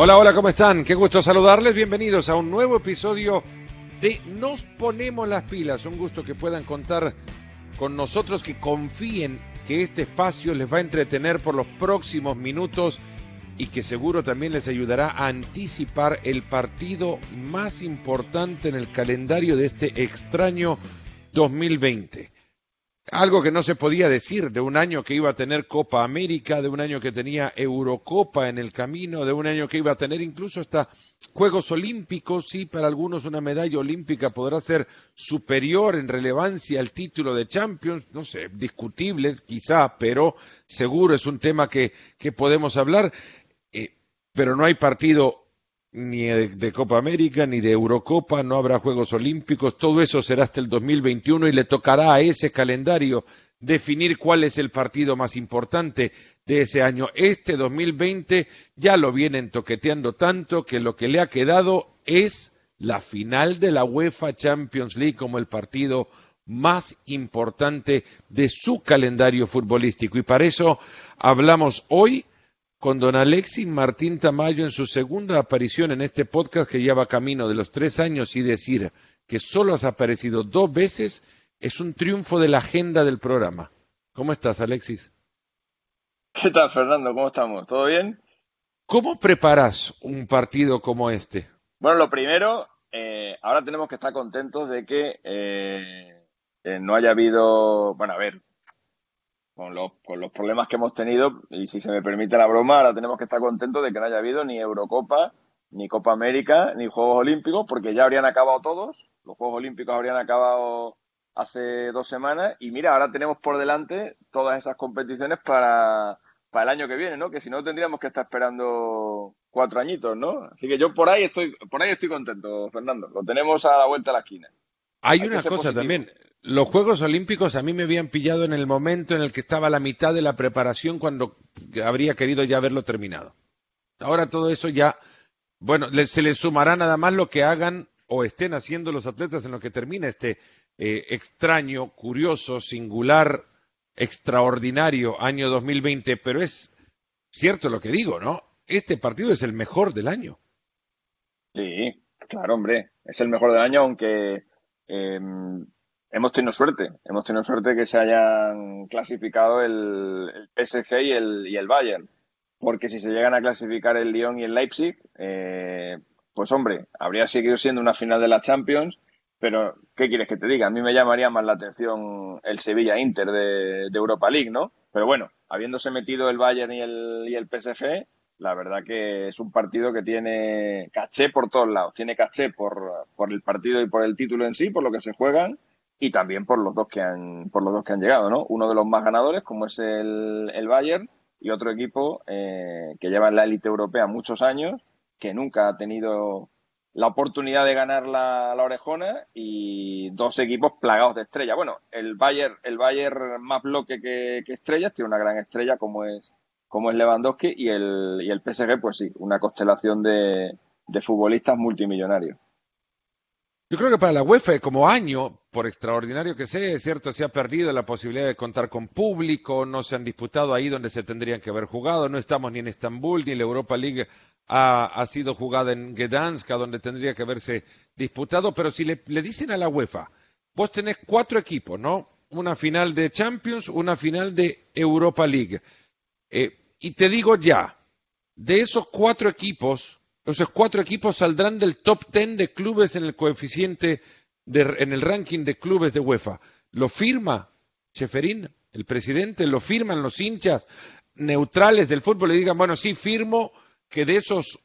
Hola, hola, ¿cómo están? Qué gusto saludarles. Bienvenidos a un nuevo episodio de Nos Ponemos las Pilas. Un gusto que puedan contar con nosotros, que confíen que este espacio les va a entretener por los próximos minutos y que seguro también les ayudará a anticipar el partido más importante en el calendario de este extraño 2020. Algo que no se podía decir de un año que iba a tener Copa América, de un año que tenía Eurocopa en el camino, de un año que iba a tener incluso hasta Juegos Olímpicos. Sí, para algunos una medalla olímpica podrá ser superior en relevancia al título de Champions, no sé, discutible quizá, pero seguro es un tema que, que podemos hablar. Eh, pero no hay partido ni de, Copa América, ni de Eurocopa, no habrá Juegos Olímpicos, todo eso será hasta el 2021 y le tocará a ese calendario definir cuál es el partido más importante de ese año. Este 2020 ya lo vienen toqueteando tanto que lo que le ha quedado es la final de la UEFA Champions League como el partido más importante de su calendario futbolístico. Y para eso hablamos hoy con don Alexis Martín Tamayo en su segunda aparición en este podcast que lleva camino de los tres años y decir que solo has aparecido dos veces es un triunfo de la agenda del programa. ¿Cómo estás, Alexis? ¿Qué tal, Fernando? ¿Cómo estamos? ¿Todo bien? ¿Cómo preparas un partido como este? Bueno, lo primero, eh, ahora tenemos que estar contentos de que eh, eh, no haya habido, bueno, a ver, con los, con los problemas que hemos tenido, y si se me permite la broma, ahora tenemos que estar contentos de que no haya habido ni Eurocopa, ni Copa América, ni Juegos Olímpicos, porque ya habrían acabado todos. Los Juegos Olímpicos habrían acabado hace dos semanas y mira, ahora tenemos por delante todas esas competiciones para, para el año que viene, ¿no? Que si no tendríamos que estar esperando cuatro añitos, ¿no? Así que yo por ahí estoy, por ahí estoy contento, Fernando. Lo tenemos a la vuelta de la esquina. Hay, una cosa también, los Juegos Olímpicos a mí me habían pillado en el momento en el que estaba la mitad de la preparación cuando habría querido ya haberlo terminado. Ahora todo eso ya, bueno, se les sumará nada más lo que hagan o estén haciendo los atletas en lo que termina este eh, extraño, curioso, singular, extraordinario año 2020, pero es cierto lo que digo, ¿no? Este partido es el mejor del año. Sí, claro, hombre, es el mejor del año, aunque em, hemos tenido suerte. Hemos tenido suerte que se hayan clasificado el, PSG y el, y el Bayern. Porque si se llegan a clasificar el Lyon y el Leipzig, eh, pues hombre, habría seguido siendo una final de la Champions. Pero, ¿qué quieres que te diga? A mí me llamaría más la atención el Sevilla-Inter de, Europa League, ¿no? Pero bueno, habiéndose metido el Bayern y el, y el PSG, la verdad que es un partido que tiene caché por todos lados. Tiene caché por, por el partido y por el título en sí, por lo que se juegan y también por los dos que han por los dos que han llegado, ¿no? Uno de los más ganadores, como es el, el Bayern, y otro equipo eh, que lleva en la élite europea muchos años, que nunca ha tenido la oportunidad de ganar la, la, orejona y dos equipos plagados de estrellas. Bueno, el Bayern, el Bayern más bloque que, que estrellas, tiene una gran estrella como es como es Lewandowski y el, y el PSG, pues sí, una constelación de, de futbolistas multimillonarios. Yo creo que para la UEFA, como año, por extraordinario que sea, es cierto, se ha perdido la posibilidad de contar con público, no se han disputado ahí donde se tendrían que haber jugado, no estamos ni en Estambul, ni la Europa League ha, sido jugada en Gdansk, donde tendría que haberse disputado, pero si le, dicen a la UEFA, vos tenés cuatro equipos, ¿no? Una final de Champions, una final de Europa League. Eh, y te digo ya, de esos cuatro equipos, esos cuatro equipos saldrán del top ten de clubes en el coeficiente, en el ranking de clubes de UEFA. ¿Lo firma Cheferín, el presidente? ¿Lo firman los hinchas neutrales del fútbol? Le digan, bueno, sí, firmo que de esos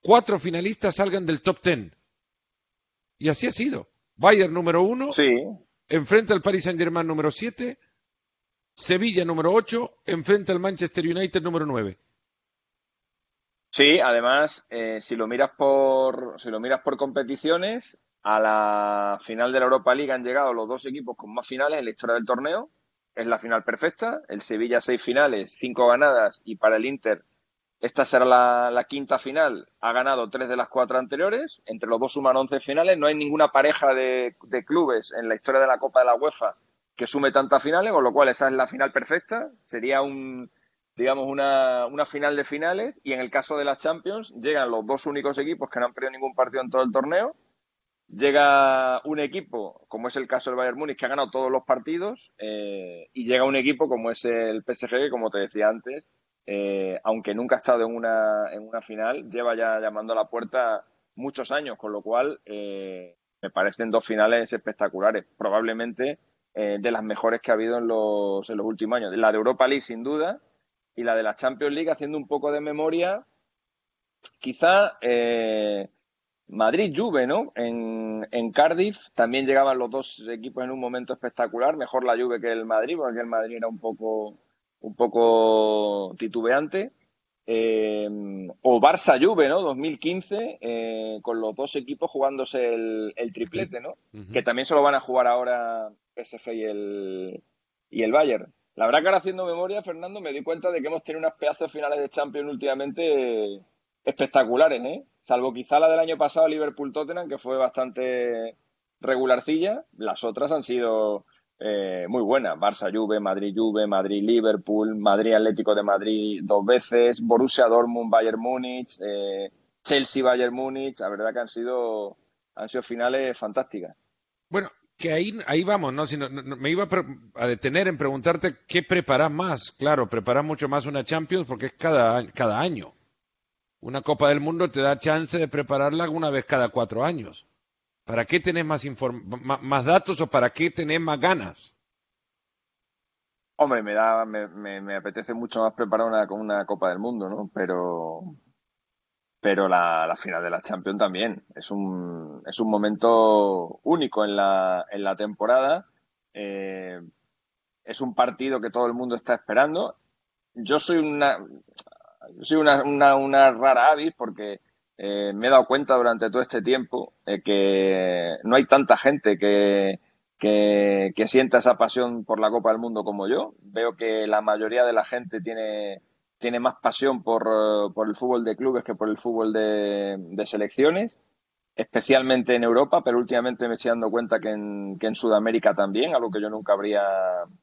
cuatro finalistas salgan del top ten. Y así ha sido. Bayern número uno. Sí. Enfrenta al Paris Saint-Germain número siete. Sevilla número ocho. Enfrenta al Manchester United número nueve. Sí, además, eh, si lo miras por si lo miras por competiciones, a la final de la Europa League han llegado los dos equipos con más finales en la historia del torneo. Es la final perfecta. El Sevilla seis finales, cinco ganadas y para el Inter esta será la, quinta final. Ha ganado tres de las cuatro anteriores. Entre los dos suman once finales. No hay ninguna pareja de, de clubes en la historia de la Copa de la UEFA que sume tantas finales, con lo cual esa es la final perfecta. Sería un digamos, una, una final de finales y en el caso de las Champions llegan los dos únicos equipos que no han perdido ningún partido en todo el torneo. Llega un equipo, como es el caso del Bayern Múnich, que ha ganado todos los partidos, eh, y llega un equipo como es el PSG, que como te decía antes, eh, aunque nunca ha estado en una, en una final, lleva ya llamando a la puerta muchos años, con lo cual eh, me parecen dos finales espectaculares, probablemente de las mejores que ha habido en los, en los últimos años. La de Europa League, sin duda, y la de la Champions League, haciendo un poco de memoria, quizá eh, Madrid-Juve, ¿no? En, en, Cardiff también llegaban los dos equipos en un momento espectacular, mejor la Juve que el Madrid, porque el Madrid era un poco, un poco titubeante. Eh, o Barça-Juve, ¿no? 2015, eh, con los dos equipos jugándose el, el triplete, ¿no? Que también se lo van a jugar ahora PSG y el, y el Bayern. La verdad que ahora haciendo memoria, Fernando, me di cuenta de que hemos tenido unas pedazos finales de Champions últimamente espectaculares, ¿eh? Salvo quizá la del año pasado, Liverpool-Tottenham, que fue bastante regularcilla. Las otras han sido eh, muy buenas. Barça-Juve, Madrid-Juve, Madrid-Liverpool, Madrid-Atlético de Madrid dos veces, Borussia-Dortmund, Bayern-Múnich, eh, Chelsea-Bayern Múnich. La verdad que han sido, han sido finales fantásticas. Bueno, que ahí, ahí vamos, ¿no? Si me iba a, detener en preguntarte qué preparas más. Claro, preparas mucho más una Champions porque es cada, cada año. Una Copa del Mundo te da chance de prepararla una vez cada cuatro años. ¿Para qué tenés más, más datos o para qué tenés más ganas? Hombre, me, da, me, me, apetece mucho más preparar una, una Copa del Mundo, ¿no? Pero, pero la, final de la Champions también. Es un, es un momento único en la, en la temporada. Eh, es un partido que todo el mundo está esperando. Yo soy una, soy una, una, rara avis porque eh, me he dado cuenta durante todo este tiempo eh, que no hay tanta gente que, que, que sienta esa pasión por la Copa del Mundo como yo. Veo que la mayoría de la gente tiene tiene más pasión por, eh, por, el fútbol de clubes que por el fútbol de, selecciones, especialmente en Europa, pero últimamente me estoy dando cuenta que en, que en, Sudamérica también, algo que yo nunca habría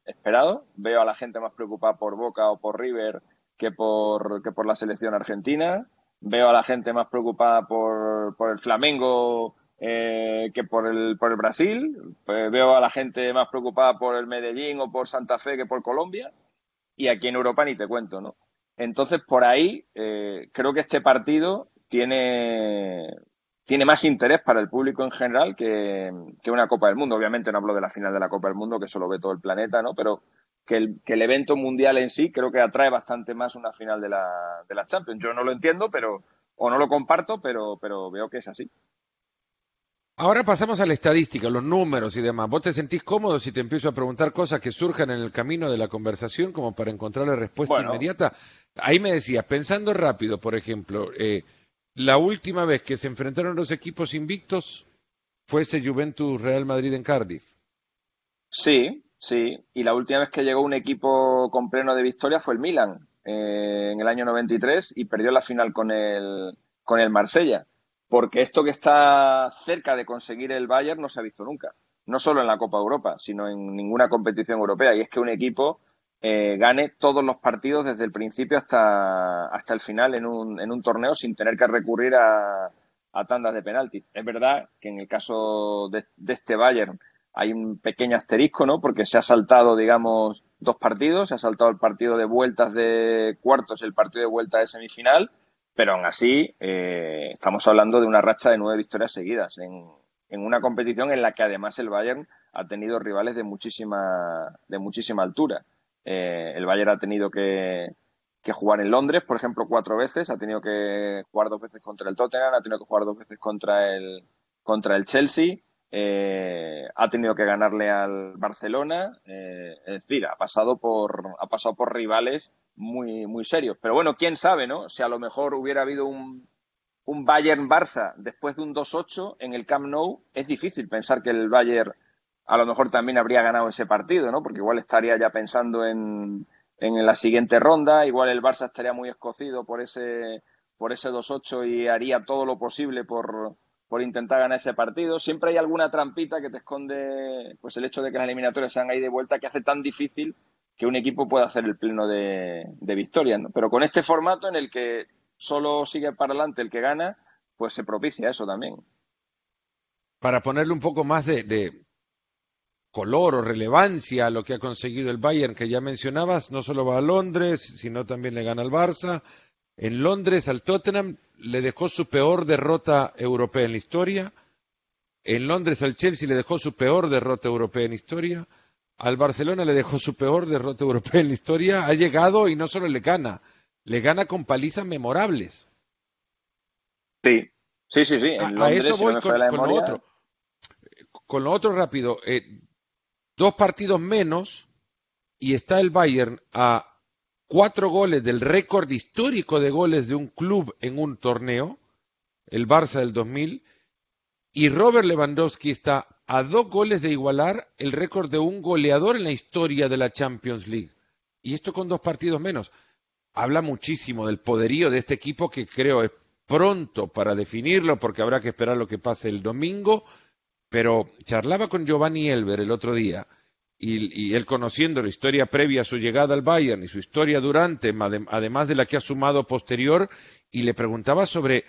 esperado. Veo a la gente más preocupada por Boca o por River que por, que por la selección argentina. Veo a la gente más preocupada por, por el Flamengo eh, que por el, por el Brasil. Pues veo a la gente más preocupada por el Medellín o por Santa Fe que por Colombia. Y aquí en Europa ni te cuento, ¿no? Entonces, por ahí, eh, creo que este partido tiene, tiene más interés para el público en general que, una Copa del Mundo. Obviamente no hablo de la final de la Copa del Mundo, que eso lo ve todo el planeta, ¿no? Pero que el, que el evento mundial en sí creo que atrae bastante más una final de la, de la Champions. Yo no lo entiendo, pero o no lo comparto, pero, pero veo que es así. Ahora pasamos a la estadística, los números y demás. ¿Vos te sentís cómodo si te empiezo a preguntar cosas que surjan en el camino de la conversación como para encontrar la respuesta inmediata? Ahí me decías, pensando rápido, por ejemplo, eh, la última vez que se enfrentaron los equipos invictos fue ese Juventus Real Madrid en Cardiff. Sí, sí. Y la última vez que llegó un equipo con pleno de victoria fue el Milan eh, en el año 93 y perdió la final con el, con el Marsella porque esto que está cerca de conseguir el Bayern no se ha visto nunca, no solo en la Copa Europa, sino en ninguna competición europea, y es que un equipo eh, gane todos los partidos desde el principio hasta, hasta el final en un, en un torneo sin tener que recurrir a, tandas de penaltis. Es verdad que en el caso de, de, este Bayern hay un pequeño asterisco, ¿no? Porque se ha saltado, digamos, dos partidos, se ha saltado el partido de vueltas de cuartos, el partido de vuelta de semifinal, pero aún así, eh, estamos hablando de una racha de nueve victorias seguidas en, en, una competición en la que además el Bayern ha tenido rivales de muchísima, de muchísima altura. Eh, el Bayern ha tenido que, que, jugar en Londres, por ejemplo, cuatro veces, ha tenido que jugar dos veces contra el Tottenham, ha tenido que jugar dos veces contra el, contra el Chelsea, eh, ha tenido que ganarle al Barcelona, eh, es decir, ha pasado por, ha pasado por rivales muy, muy serios. Pero bueno, quién sabe, ¿no? Si a lo mejor hubiera habido un, un Bayern-Barça después de un 2-8 en el Camp Nou, es difícil pensar que el Bayern a lo mejor también habría ganado ese partido, ¿no? Porque igual estaría ya pensando en, en la siguiente ronda, igual el Barça estaría muy escocido por ese, por ese 2-8 y haría todo lo posible por por intentar ganar ese partido. Siempre hay alguna trampita que te esconde pues el hecho de que las eliminatorias sean ahí de vuelta que hace tan difícil que un equipo pueda hacer el pleno de, de victorias. Pero con este formato en el que solo sigue para adelante el que gana, pues se propicia eso también. Para ponerle un poco más de, de color o relevancia a lo que ha conseguido el Bayern, que ya mencionabas, no solo va a Londres, sino también le gana al Barça. En Londres al Tottenham le dejó su peor derrota europea en la historia. En Londres al Chelsea le dejó su peor derrota europea en la historia al Barcelona le dejó su peor derrota europea en la historia, ha llegado y no solo le gana, le gana con palizas memorables. Sí, sí, sí, sí. a, eso voy con, lo otro. Con lo otro rápido, eh, dos partidos menos y está el Bayern a cuatro goles del récord histórico de goles de un club en un torneo, el Barça del 2000, y Robert Lewandowski está a dos goles de igualar el récord de un goleador en la historia de la Champions League. Y esto con dos partidos menos. Habla muchísimo del poderío de este equipo que creo es pronto para definirlo porque habrá que esperar lo que pase el domingo. Pero charlaba con Giovanni Elber el otro día y, él conociendo la historia previa a su llegada al Bayern y su historia durante, además de la que ha sumado posterior, y le preguntaba sobre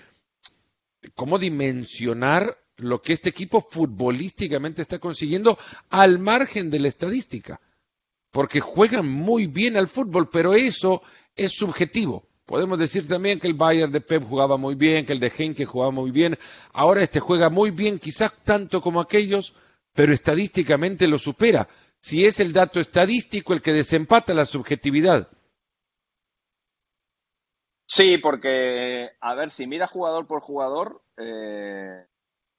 cómo dimensionar lo que este equipo futbolísticamente está consiguiendo al margen de la estadística. Porque juegan muy bien al fútbol, pero eso es subjetivo. Podemos decir también que el Bayern de Pep jugaba muy bien, que el de Henke jugaba muy bien. Ahora este juega muy bien, quizás tanto como aquellos, pero estadísticamente lo supera. Si es el dato estadístico el que desempata la subjetividad. Sí, porque, a ver, si mira jugador por jugador, eh,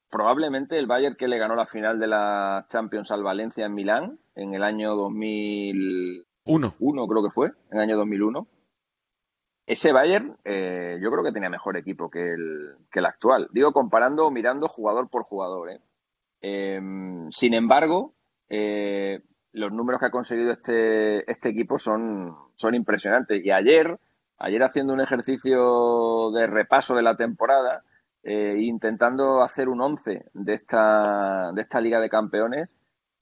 probablemente el Bayern que le ganó la final de la Champions al Valencia en Milán en el año 2001, Uno. creo que fue, en el año 2001. Ese Bayern eh, yo creo que tenía mejor equipo que el, que el actual. Digo, comparando, mirando jugador por jugador. ¿eh? Em, sin embargo, eh, los números que ha conseguido este, este equipo son, impresionantes. Y ayer, ayer haciendo un ejercicio de repaso de la temporada, eh, intentando hacer un 11 de esta, de esta Liga de Campeones,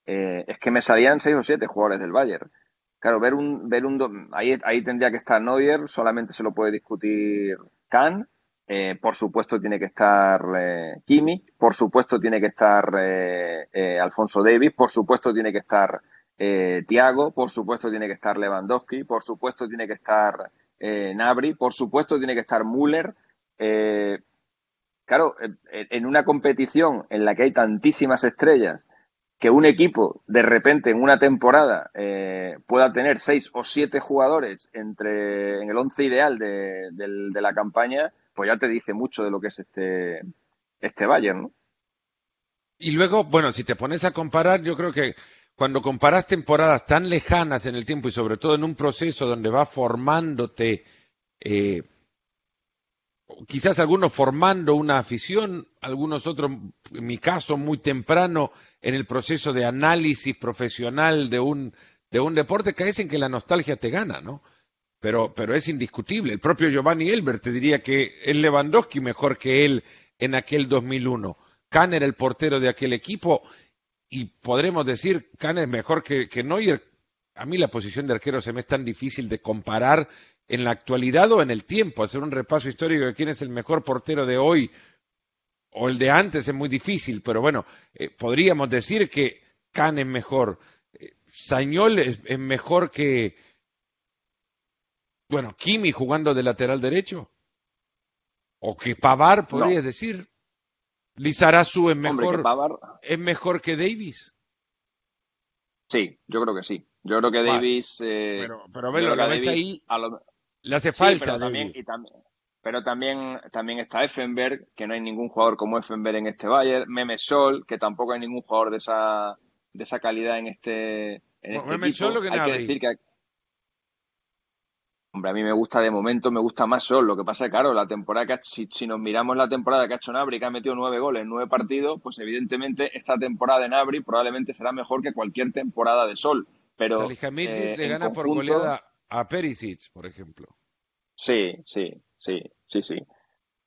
eh, es que me salían 6 o 7 jugadores del Bayern. Claro, ver un, ver un ahí, ahí tendría que estar Neuer, solamente se lo puede discutir Kahn, eh, por supuesto tiene que estar eh, Kimi, por supuesto tiene que estar eh, Alfonso Davis, por supuesto tiene que estar Thiago, por supuesto tiene que estar Lewandowski, por supuesto tiene que estar Nabri, por supuesto tiene que estar Müller. Claro, en una competición en la que hay tantísimas estrellas, que un equipo de repente en una temporada eh, pueda tener seis o siete jugadores entre en el once ideal de, la campaña, pues ya te dice mucho de lo que es este, este Bayern, ¿no? Y luego, bueno, si te pones a comparar, yo creo que cuando comparas temporadas tan lejanas en el tiempo y sobre todo en un proceso donde va formándote eh, quizás algunos formando una afición, algunos otros, en mi caso, muy temprano en el proceso de análisis profesional de un, de un deporte, caes en que la nostalgia te gana, ¿no? Pero, pero es indiscutible. El propio Giovanni Elbert te diría que es Lewandowski mejor que él en aquel 2001. Kahn era el portero de aquel equipo y podremos decir, Kahn es mejor que, que Neuer. A mí la posición de arquero se me es tan difícil de comparar en la actualidad o en el tiempo. Hacer un repaso histórico de quién es el mejor portero de hoy o el de antes es muy difícil, pero bueno, eh, podríamos decir que Can es mejor. Eh, Sañol es, mejor que, bueno, Kimi jugando de lateral derecho. O que Pavar, podría decir. Lizarazu es mejor, es mejor que Davis. Sí, yo creo que sí. Yo creo que Davis. Eh, pero, pero lo que ves ahí. Le hace falta. pero, también, pero también, también está Effenberg, que no hay ningún jugador como Effenberg en este Bayern. Meme Sol, que tampoco hay ningún jugador de esa, de esa calidad en este, en este Meme Sol, lo que hay que decir que Hombre, a mí me gusta de momento, me gusta más Sol. Lo que pasa es claro, la temporada que si, si, nos miramos la temporada que ha hecho Nabri, que ha metido nueve goles en nueve partidos, pues evidentemente esta temporada de Nabri probablemente será mejor que cualquier temporada de Sol. Pero eh, le gana por goleada a Perisic, por ejemplo. Sí, sí, sí, sí, sí.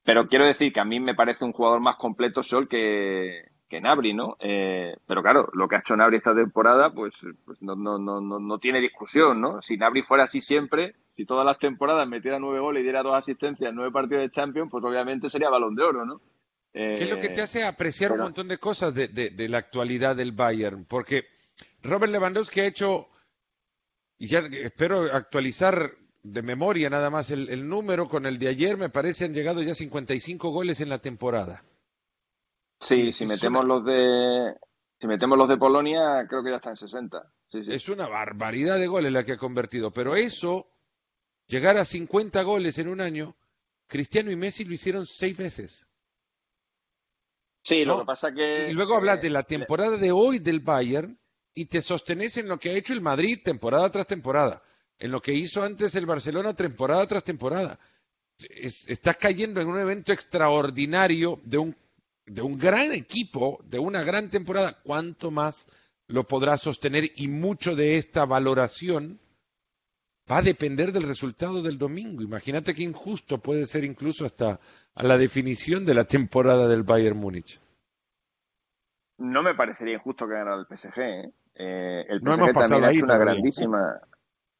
Pero quiero decir que a mí me parece un jugador más completo Sol que, que Nabri, ¿no? Eh, pero claro, lo que ha hecho Nabri esta temporada, pues, pues no, no, no, no, tiene discusión, ¿no? Si Nabri fuera así siempre, si todas las temporadas metiera nueve goles y diera dos asistencias en nueve partidos de Champions, pues obviamente sería balón de oro, ¿no? ¿Qué es lo que te hace apreciar un montón de cosas de, de, la actualidad del Bayern? Porque Robert Lewandowski ha hecho, y ya espero actualizar de memoria nada más el, número con el de ayer, me parece han llegado ya 55 goles en la temporada. Sí, si metemos los de si metemos los de Polonia, creo que ya está en 60. Es una barbaridad de goles la que ha convertido, pero eso, llegar a 50 goles en un año, Cristiano y Messi lo hicieron seis veces. Sí, lo que pasa que... Y luego hablas de la temporada de hoy del Bayern y te sostenes en lo que ha hecho el Madrid temporada tras temporada en lo que hizo antes el Barcelona temporada tras temporada. estás cayendo en un evento extraordinario de un, de un gran equipo, de una gran temporada. ¿Cuánto más lo podrás sostener? Y mucho de esta valoración va a depender del resultado del domingo. Imagínate qué injusto puede ser incluso hasta a la definición de la temporada del Bayern Múnich. No me parecería injusto que ganara el PSG. ¿eh? Eh, el PSG también ha hecho una grandísima,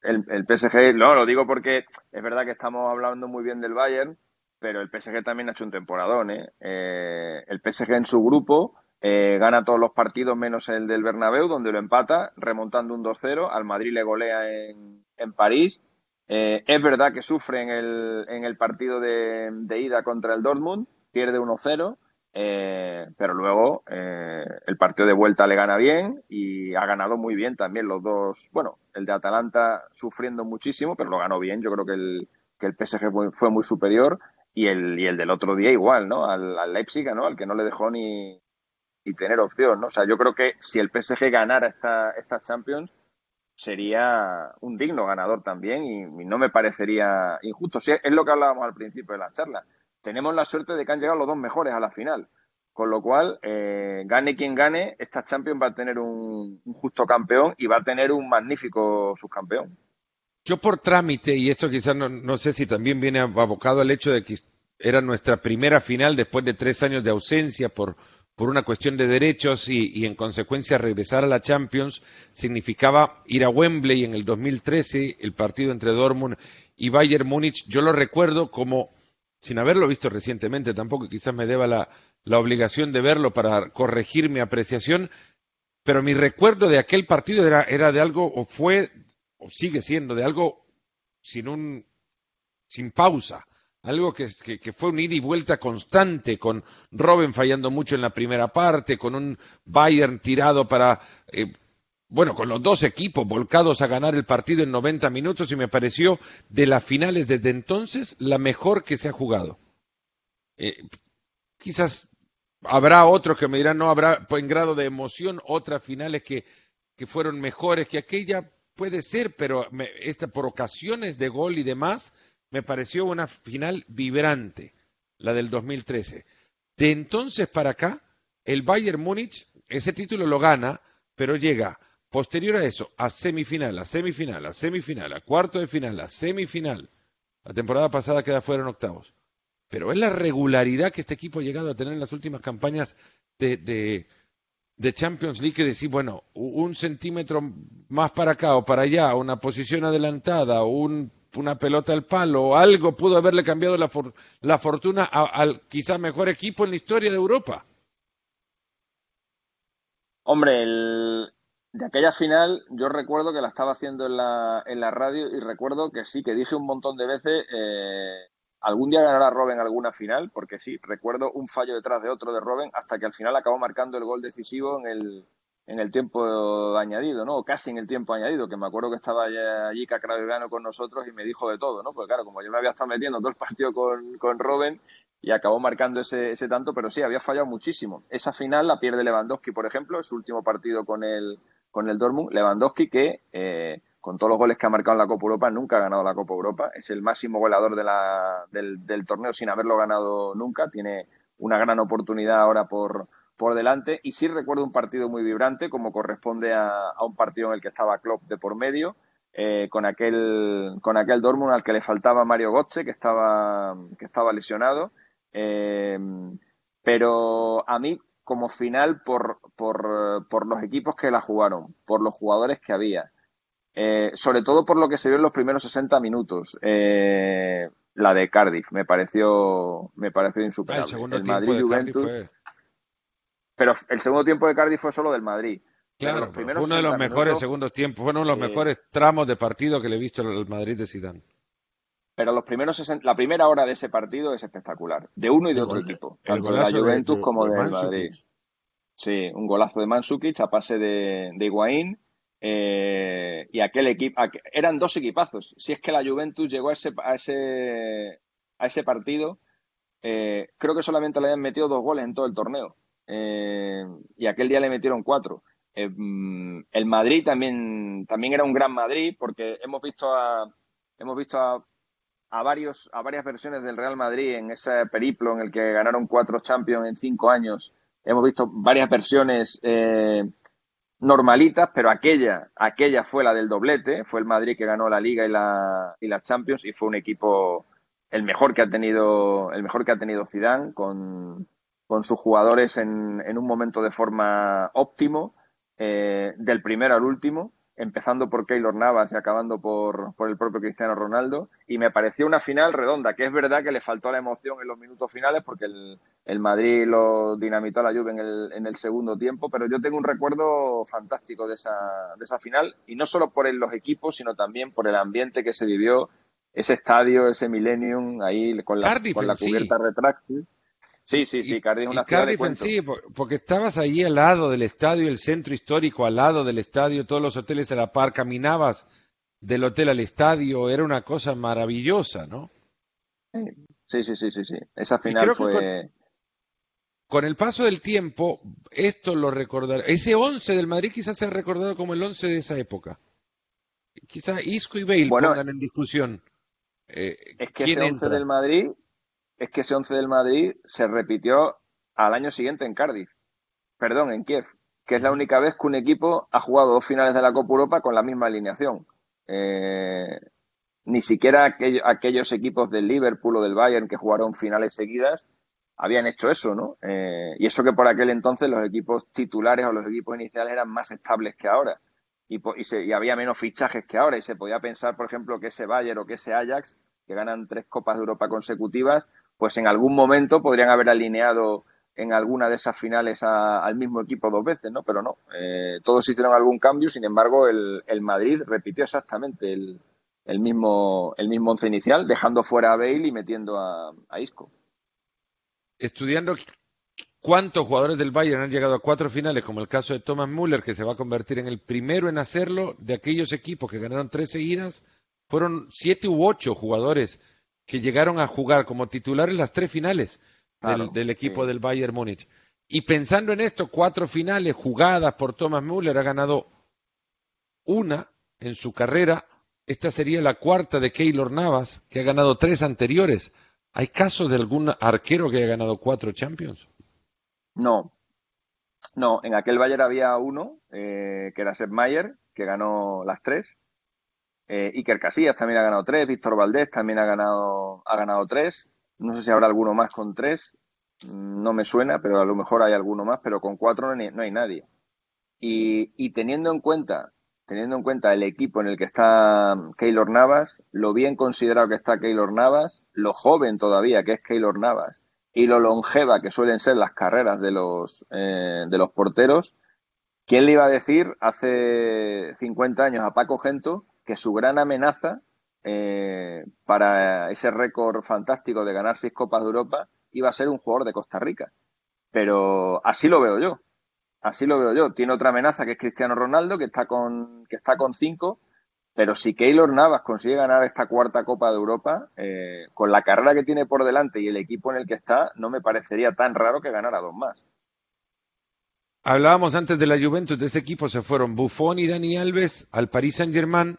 el, el, PSG, no, lo digo porque es verdad que estamos hablando muy bien del Bayern, pero el PSG también ha hecho un temporadón. ¿eh? eh el PSG en su grupo eh, gana todos los partidos menos el del Bernabéu, donde lo empata, remontando un 2-0. Al Madrid le golea en, en París. Eh, es verdad que sufre en el, en el partido de, de ida contra el Dortmund, pierde 1-0. Eh, pero luego eh, el partido de vuelta le gana bien y ha ganado muy bien también los dos. Bueno, el de Atalanta sufriendo muchísimo, pero lo ganó bien. Yo creo que el, que el PSG fue, muy superior y el, y el del otro día igual, ¿no? Al, Leipzig, ¿no? Al que no le dejó ni, ni, tener opción, ¿no? O sea, yo creo que si el PSG ganara esta, esta Champions sería un digno ganador también y, no me parecería injusto. Es lo que hablábamos al principio de la charla tenemos la suerte de que han llegado los dos mejores a la final. Con lo cual, eh, gane quien gane, esta Champions va a tener un, justo campeón y va a tener un magnífico subcampeón. Yo por trámite, y esto quizás no, sé si también viene abocado al hecho de que era nuestra primera final después de tres años de ausencia por, por una cuestión de derechos y, y, en consecuencia regresar a la Champions significaba ir a Wembley en el 2013, el partido entre Dortmund y Bayern Múnich. Yo lo recuerdo como sin haberlo visto recientemente, tampoco quizás me deba la, obligación de verlo para corregir mi apreciación, pero mi recuerdo de aquel partido era, era de algo, o fue, sigue siendo, de algo sin un, sin pausa, algo que, que, fue un ida y vuelta constante, con Robben fallando mucho en la primera parte, con un Bayern tirado para eh, bueno, con los dos equipos volcados a ganar el partido en 90 minutos y me pareció de las finales desde entonces la mejor que se ha jugado. Eh, quizás habrá otros que me dirán, no, habrá en grado de emoción otras finales que, que fueron mejores que aquella, puede ser, pero esta, por ocasiones de gol y demás, me pareció una final vibrante, la del 2013. De entonces para acá, el Bayern Múnich, ese título lo gana, pero llega Posterior a eso, a semifinal, a semifinal, a semifinal, a cuarto de final, a semifinal. La temporada pasada queda fuera en octavos. Pero es la regularidad que este equipo ha llegado a tener en las últimas campañas de, de, Champions League que decir, bueno, un centímetro más para acá o para allá, una posición adelantada, un, una pelota al palo, algo pudo haberle cambiado la, la fortuna al quizá mejor equipo en la historia de Europa. Hombre, el, de aquella final, yo recuerdo que la estaba haciendo en la, en la radio y recuerdo que sí, que dije un montón de veces, eh, algún día ganará Robben alguna final, porque sí, recuerdo un fallo detrás de otro de Robben hasta que al final acabó marcando el gol decisivo en el, en el tiempo añadido, ¿no? O casi en el tiempo añadido, que me acuerdo que estaba allí Cacravegano con nosotros y me dijo de todo, ¿no? Porque claro, como yo me había estado metiendo dos partidos con, con y acabó marcando ese, ese tanto, pero sí, había fallado muchísimo. Esa final la pierde Lewandowski, por ejemplo, su último partido con el con el Dortmund. Lewandowski, que eh, con todos los goles que ha marcado en la Copa Europa, nunca ha ganado la Copa Europa. Es el máximo goleador de la, del, torneo sin haberlo ganado nunca. Tiene una gran oportunidad ahora por, por delante. Y sí recuerdo un partido muy vibrante, como corresponde a, un partido en el que estaba Klopp de por medio. Eh, con aquel con aquel Dortmund al que le faltaba Mario Götze que estaba que estaba lesionado eh, pero a mí como final por, por, por los equipos que la jugaron, por los jugadores que había. Eh, sobre todo por lo que se vio en los primeros 60 minutos. Eh, la de Cardiff me pareció me pareció insuperable. el, Madrid Juventus. Pero el segundo tiempo de Cardiff fue solo del Madrid. Claro, fue uno de los mejores segundos tiempos, fue uno de los mejores tramos de partido que le he visto al Madrid de Zidane. Pero los primeros la primera hora de ese partido es espectacular, de uno y de otro equipo, tanto de la Juventus como de, Madrid. Sí, un golazo de Mansukic a pase de, de Higuaín eh, y aquel equipo, eran dos equipazos. Si es que la Juventus llegó a ese, a ese, a ese partido, eh, creo que solamente le habían metido dos goles en todo el torneo. Eh, y aquel día le metieron cuatro. Mm, el Madrid también, también era un gran Madrid, porque hemos visto a, hemos visto a, a, varios, a varias versiones del Real Madrid en ese periplo en el que ganaron cuatro Champions en cinco años. Hemos visto varias versiones normalitas, pero aquella, aquella fue la del doblete, fue el Madrid que ganó la Liga y la, y la Champions y fue un equipo el mejor que ha tenido, el mejor que ha tenido Zidane con, con sus jugadores en, en, un momento de forma óptimo, eh, del primero al último empezando por Keylor Navas y acabando por, por, el propio Cristiano Ronaldo. Y me pareció una final redonda, que es verdad que le faltó la emoción en los minutos finales porque el, el Madrid lo dinamitó a la lluvia en el, en el, segundo tiempo, pero yo tengo un recuerdo fantástico de esa, de esa final, y no solo por los equipos, sino también por el ambiente que se vivió, ese estadio, ese Millennium, ahí con la, con la cubierta retráctil. Sí, sí, sí, Cardiff una Cardiff en sí, porque estabas ahí al lado del estadio, el centro histórico al lado del estadio, todos los hoteles a la par, caminabas del hotel al estadio, era una cosa maravillosa, ¿no? Sí, sí, sí, sí, sí. Esa final fue... Con, el paso del tiempo, esto lo recordará. Ese 11 del Madrid quizás se ha recordado como el 11 de esa época. Quizás Isco y Bale pongan en discusión. Eh, es que ese 11 del Madrid es que ese 11 del Madrid se repitió al año siguiente en Cardiff, perdón, en Kiev, que es la única vez que un equipo ha jugado dos finales de la Copa Europa con la misma alineación. Eh, ni siquiera aquellos, equipos del Liverpool o del Bayern que jugaron finales seguidas habían hecho eso, ¿no? Eh, y eso que por aquel entonces los equipos titulares o los equipos iniciales eran más estables que ahora. Y, y, había menos fichajes que ahora. Y se podía pensar, por ejemplo, que ese Bayern o que ese Ajax, que ganan tres Copas de Europa consecutivas, pues en algún momento podrían haber alineado en alguna de esas finales al mismo equipo dos veces, ¿no? Pero no, eh, todos hicieron algún cambio, sin embargo el, Madrid repitió exactamente el, el, mismo, el mismo once inicial, dejando fuera a Bale y metiendo a, a Isco. Estudiando cuántos jugadores del Bayern han llegado a cuatro finales, como el caso de Thomas Müller, que se va a convertir en el primero en hacerlo, de aquellos equipos que ganaron tres seguidas, fueron siete u ocho jugadores que llegaron a jugar como titulares las tres finales del, equipo del Bayern Múnich. Y pensando en esto, cuatro finales jugadas por Thomas Müller, ha ganado una en su carrera. Esta sería la cuarta de Keylor Navas, que ha ganado tres anteriores. ¿Hay casos de algún arquero que haya ganado cuatro Champions? No. No, en aquel Bayern había uno, eh, que era Sepp Mayer, que ganó las tres. Eh, Iker Casillas también ha ganado tres, Víctor Valdés también ha ganado, ha ganado tres. No sé si habrá alguno más con tres, no me suena, pero a lo mejor hay alguno más, pero con cuatro no hay, nadie. Y, teniendo en cuenta, teniendo en cuenta el equipo en el que está Keylor Navas, lo bien considerado que está Keylor Navas, lo joven todavía que es Keylor Navas y lo longeva que suelen ser las carreras de los, eh, de los porteros, ¿quién le iba a decir hace 50 años a Paco Gento que su gran amenaza eh, para ese récord fantástico de ganar seis Copas de Europa iba a ser un jugador de Costa Rica. Pero así lo veo yo. Así lo veo yo. Tiene otra amenaza que es Cristiano Ronaldo, que está con, que está con cinco. Pero si Keylor Navas consigue ganar esta cuarta Copa de Europa, eh, con la carrera que tiene por delante y el equipo en el que está, no me parecería tan raro que ganara dos más. Hablábamos antes de la Juventus, de ese equipo se fueron Buffon y Dani Alves al Paris Saint-Germain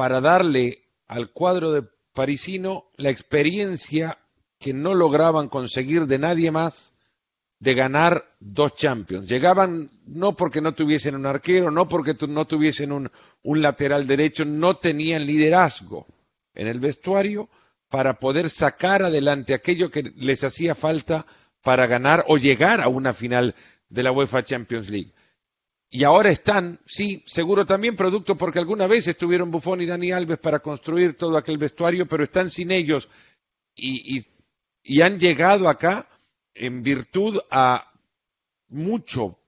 para darle al cuadro de parisino la experiencia que no lograban conseguir de nadie más de ganar dos Champions. Llegaban no porque no tuviesen un arquero, no porque no tuviesen un, un lateral derecho, no tenían liderazgo en el vestuario para poder sacar adelante aquello que les hacía falta para ganar o llegar a una final de la UEFA Champions League. Y ahora están, sí, seguro también producto porque alguna vez estuvieron Buffon y Dani Alves para construir todo aquel vestuario, pero están sin ellos y, y han llegado acá en virtud a mucho,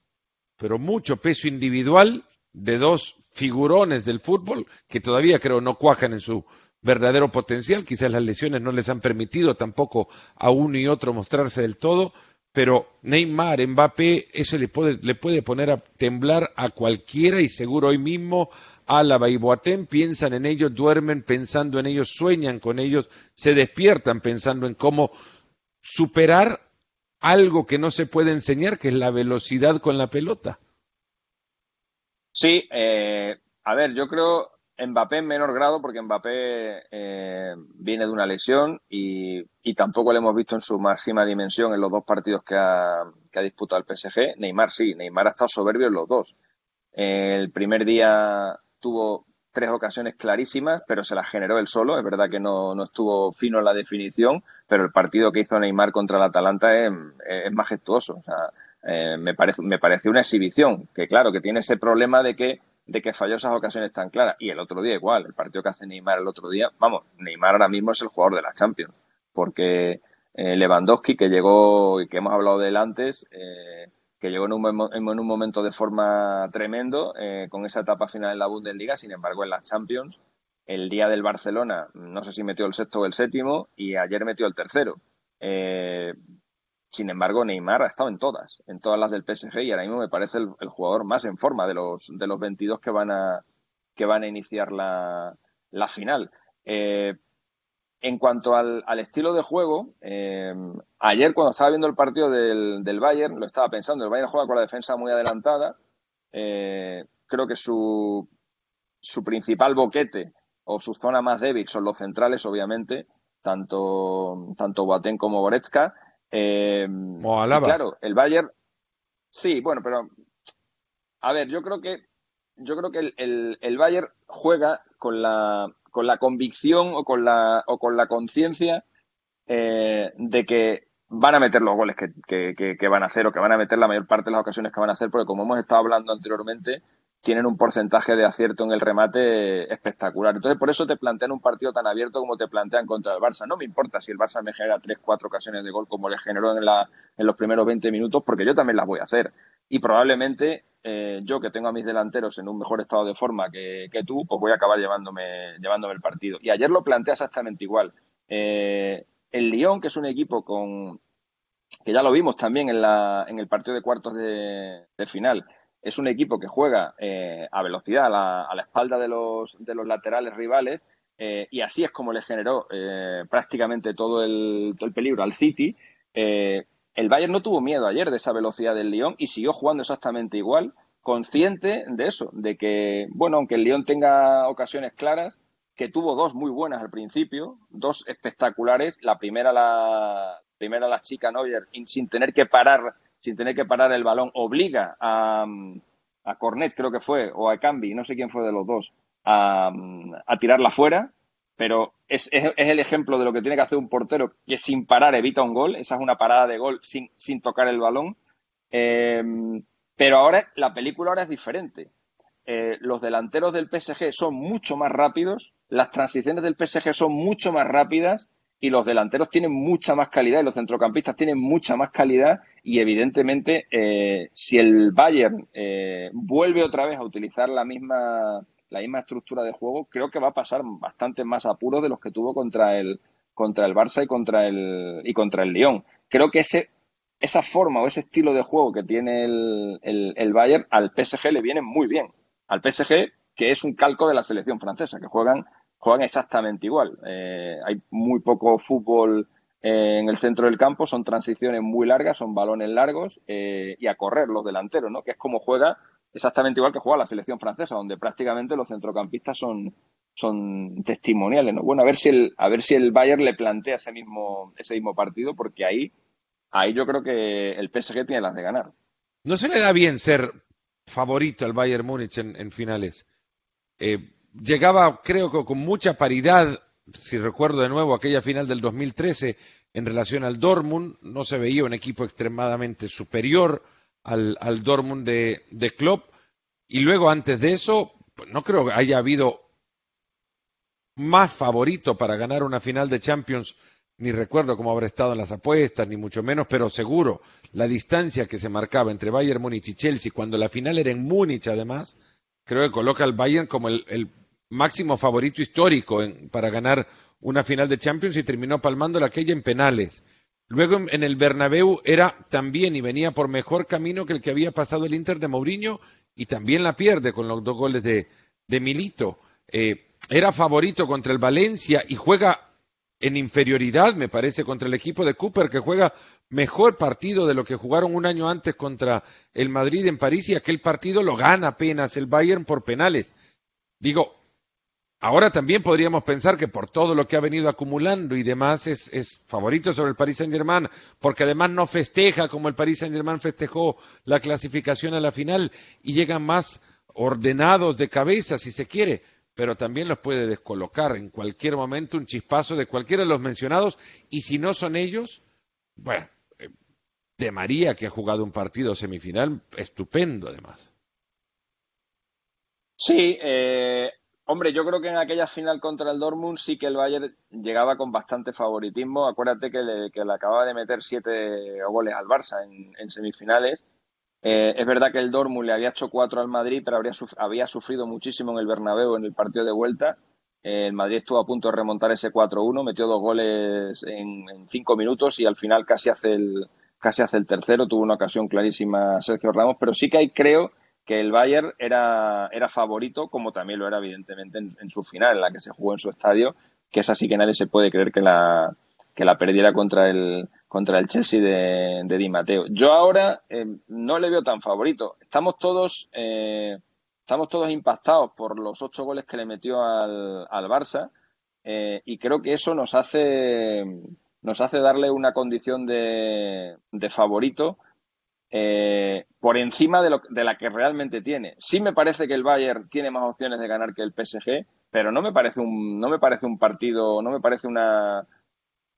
pero mucho peso individual de dos figurones del fútbol que todavía creo no cuajan en su verdadero potencial. Quizás las lesiones no les han permitido tampoco a uno y otro mostrarse del todo, pero Neymar, Mbappé, eso le puede, le puede poner a temblar a cualquiera y seguro hoy mismo Álava y Boateng piensan en ellos, duermen pensando en ellos, sueñan con ellos, se despiertan pensando en cómo superar algo que no se puede enseñar, que es la velocidad con la pelota. Sí, eh, a ver, yo creo Mbappé en menor grado, porque Mbappé eh, viene de una lesión y, tampoco lo hemos visto en su máxima dimensión en los dos partidos que ha, que ha disputado el PSG. Neymar sí, Neymar ha estado soberbio en los dos. el primer día tuvo tres ocasiones clarísimas, pero se las generó él solo. Es verdad que no, estuvo fino en la definición, pero el partido que hizo Neymar contra el Atalanta es, es majestuoso. O sea, eh, me, parece, me parece una exhibición, que claro, que tiene ese problema de que de que falló esas ocasiones tan claras. Y el otro día igual, el partido que hace Neymar el otro día, vamos, Neymar ahora mismo es el jugador de la Champions, porque eh, Lewandowski, que llegó y que hemos hablado de él antes, eh, que llegó en un, en un, momento de forma tremendo eh, con esa etapa final en la Bundesliga, sin embargo en la Champions, el día del Barcelona, no sé si metió el sexto o el séptimo, y ayer metió el tercero. Sin embargo, Neymar ha estado en todas, en todas las del PSG y ahora mismo me parece el, jugador más en forma de los, de los 22 que van a, que van a iniciar la, la final. Eh, en cuanto al, estilo de juego, eh, ayer cuando estaba viendo el partido del, del, Bayern, lo estaba pensando, el Bayern juega con la defensa muy adelantada. Eh, creo que su, su principal boquete o su zona más débil son los centrales, obviamente, tanto, tanto Boateng como Goretzka. Eh, claro, el Bayern. Sí, bueno, pero. A ver, yo creo que. Yo creo que el, el, Bayern juega con la, con la convicción o con la, o con la conciencia eh, de que van a meter los goles que, que, que, van a hacer o que van a meter la mayor parte de las ocasiones que van a hacer, porque como hemos estado hablando anteriormente, tienen un porcentaje de acierto en el remate espectacular. Entonces, por eso te plantean un partido tan abierto como te plantean contra el Barça. No me importa si el Barça me genera tres, cuatro ocasiones de gol como le generó en, la, en los primeros 20 minutos, porque yo también las voy a hacer. Y probablemente eh, yo, que tengo a mis delanteros en un mejor estado de forma que, tú, pues voy a acabar llevándome, llevándome el partido. Y ayer lo plantea exactamente igual. Eh, el Lyon, que es un equipo con que ya lo vimos también en, la, en el partido de cuartos de final, es un equipo que juega eh, a velocidad, a la, espalda de los, de los laterales rivales, eh, y así es como le generó eh, prácticamente todo el, peligro al City. el Bayern no tuvo miedo ayer de esa velocidad del Lyon y siguió jugando exactamente igual, consciente de eso, de que, bueno, aunque el Lyon tenga ocasiones claras, que tuvo dos muy buenas al principio, dos espectaculares, la primera la primera la chica Neuer sin tener que parar sin tener que parar el balón, obliga a, a Cornet, creo que fue, o a Cambi, no sé quién fue de los dos, a, tirarla fuera, pero es, es, el ejemplo de lo que tiene que hacer un portero que sin parar evita un gol. Esa es una parada de gol sin, sin tocar el balón. Eh, pero ahora la película ahora es diferente. Eh, los delanteros del PSG son mucho más rápidos, las transiciones del PSG son mucho más rápidas y los delanteros tienen mucha más calidad y los centrocampistas tienen mucha más calidad y evidentemente eh, si el Bayern eh, vuelve otra vez a utilizar la misma la misma estructura de juego creo que va a pasar bastante más apuros de los que tuvo contra el contra el Barça y contra el y contra el Lyon. Creo que ese esa forma o ese estilo de juego que tiene el, el, el Bayern al PSG le viene muy bien. Al PSG que es un calco de la selección francesa que juegan juegan exactamente igual. Eh, hay muy poco fútbol eh, en el centro del campo, son transiciones muy largas, son balones largos eh, y a correr los delanteros, ¿no? Que es como juega exactamente igual que juega la selección francesa, donde prácticamente los centrocampistas son, son testimoniales, ¿no? Bueno, a ver si el, a ver si el Bayern le plantea ese mismo, ese mismo partido, porque ahí, ahí yo creo que el PSG tiene las de ganar. No se le da bien ser favorito al Bayern Múnich en, finales. Llegaba, creo que con mucha paridad, si recuerdo de nuevo aquella final del 2013, en relación al Dortmund, no se veía un equipo extremadamente superior al, Dortmund de, de Klopp. Y luego, antes de eso, pues no creo que haya habido más favorito para ganar una final de Champions, ni recuerdo cómo habrá estado en las apuestas, ni mucho menos, pero seguro la distancia que se marcaba entre Bayern Múnich y Chelsea cuando la final era en Múnich, además, creo que coloca al Bayern como el máximo favorito histórico en, para ganar una final de Champions y terminó palmando aquella en penales. Luego en el Bernabéu era también y venía por mejor camino que el que había pasado el Inter de Mourinho y también la pierde con los dos goles de, de Milito. Eh, era favorito contra el Valencia y juega en inferioridad, me parece, contra el equipo de Cooper, que juega mejor partido de lo que jugaron un año antes contra el Madrid en París y aquel partido lo gana apenas el Bayern por penales. Digo, ahora también podríamos pensar que por todo lo que ha venido acumulando y demás es, favorito sobre el Paris Saint Germain, porque además no festeja como el Paris Saint Germain festejó la clasificación a la final y llegan más ordenados de cabeza, si se quiere pero también los puede descolocar en cualquier momento un chispazo de cualquiera de los mencionados y si no son ellos, bueno, eh, de María que ha jugado un partido semifinal estupendo además. Sí, eh, hombre, yo creo que en aquella final contra el Dortmund sí que el Bayern llegaba con bastante favoritismo. Acuérdate que le, que le acaba de meter siete goles al Barça en, en semifinales eh, es verdad que el Dortmund le había hecho cuatro al Madrid, pero habría, había sufrido muchísimo en el Bernabéu en el partido de vuelta. Eh, el Madrid estuvo a punto de remontar ese 4-1, metió dos goles en, cinco minutos y al final casi hace el casi hace el tercero. Tuvo una ocasión clarísima Sergio Ramos, pero sí que hay, creo que el Bayern era, era favorito, como también lo era evidentemente en, su final, en la que se jugó en su estadio, que es así que nadie se puede creer que la, que la perdiera contra el, contra el Chelsea de, de Di Matteo. Yo ahora eh, no le veo tan favorito. Estamos todos, eh, estamos todos impactados por los ocho goles que le metió al, al Barça eh, y creo que eso nos hace, nos hace darle una condición de, de favorito por encima de, lo, de la que realmente tiene. Sí me parece que el Bayern tiene más opciones de ganar que el PSG, pero no me parece un, no me parece un partido, no me parece una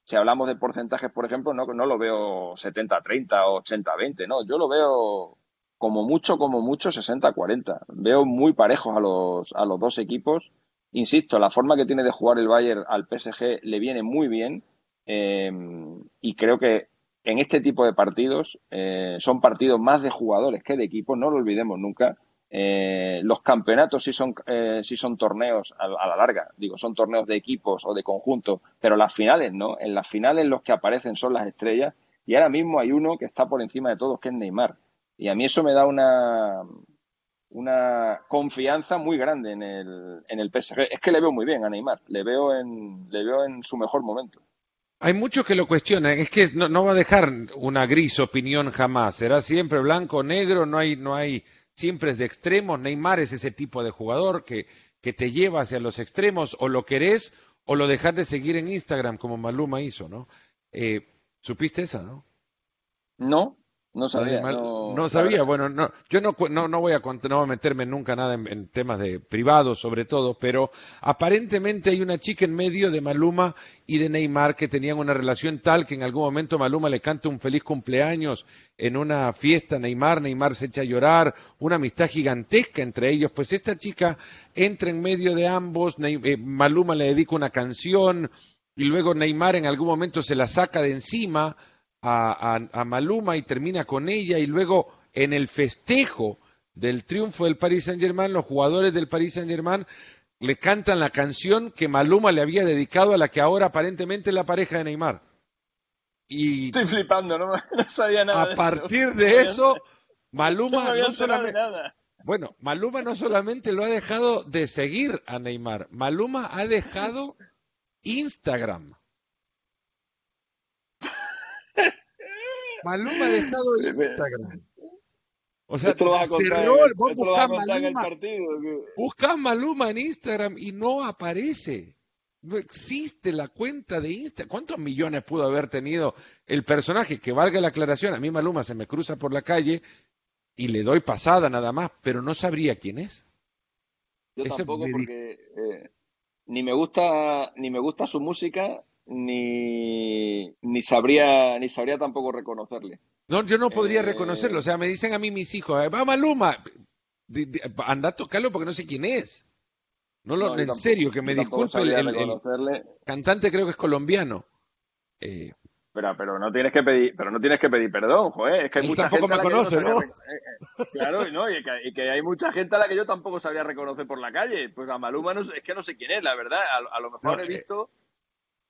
si hablamos de porcentajes, por ejemplo, no, no lo veo 70-30 o 80-20, no, yo lo veo como mucho, como mucho 60-40. Veo muy parejos a los, a los dos equipos. Insisto, la forma que tiene de jugar el Bayern al PSG le viene muy bien eh, y creo que en este tipo de partidos eh, son partidos más de jugadores que de equipos, no lo olvidemos nunca. Eh, los campeonatos sí son, eh, sí son torneos a, la larga, digo, son torneos de equipos o de conjunto, pero las finales no. En las finales los que aparecen son las estrellas y ahora mismo hay uno que está por encima de todos, que es Neymar. Y a mí eso me da una, una confianza muy grande en el, en el PSG. Es que le veo muy bien a Neymar, le veo en, le veo en su mejor momento. Hay muchos que lo cuestionan, es que no, no va a dejar una gris opinión jamás, será siempre blanco negro, no hay, no hay siempre es de extremos. Neymar es ese tipo de jugador que, que te lleva hacia los extremos, o lo querés o lo dejas de seguir en Instagram, como Maluma hizo, ¿no? Eh, ¿Supiste esa, no? No, no sabía. No, sabía. Bueno, no, yo no, no, no, voy a, no a meterme nunca nada en, temas de privados, sobre todo, pero aparentemente hay una chica en medio de Maluma y de Neymar que tenían una relación tal que en algún momento Maluma le canta un feliz cumpleaños en una fiesta Neymar, Neymar se echa a llorar, una amistad gigantesca entre ellos. Pues esta chica entra en medio de ambos, eh, Maluma le dedica una canción y luego Neymar en algún momento se la saca de encima a, Maluma y termina con ella y luego en el festejo del triunfo del Paris Saint Germain, los jugadores del Paris Saint Germain le cantan la canción que Maluma le había dedicado a la que ahora aparentemente es la pareja de Neymar. Y Estoy flipando, no, sabía nada. A partir de eso, Maluma no, solamente... Bueno, Maluma no solamente lo ha dejado de seguir a Neymar, Maluma ha dejado Instagram. Maluma ha dejado Instagram. O sea, cerró, vos buscás Maluma, buscás Maluma en Instagram y no aparece. No existe la cuenta de Instagram. ¿Cuántos millones pudo haber tenido el personaje? Que valga la aclaración, a mí Maluma se me cruza por la calle y le doy pasada nada más, pero no sabría quién es. Yo tampoco porque eh, ni me gusta ni me gusta su música ni, ni sabría ni sabría tampoco reconocerle. No, yo no podría eh, reconocerlo. O sea, me dicen a mí mis hijos, va Maluma, anda a tocarlo porque no sé quién es. No, lo, en serio, que me disculpe el, cantante creo que es colombiano. Eh, pero, pero no tienes que pedir, pero no tienes que pedir perdón, joder. Es que hay mucha tampoco me conoce, ¿no? Eh, eh, claro, ¿no? Y que, hay mucha gente a la que yo tampoco sabría reconocer por la calle. Pues a Maluma no, es que no sé quién es, la verdad. A, lo mejor he visto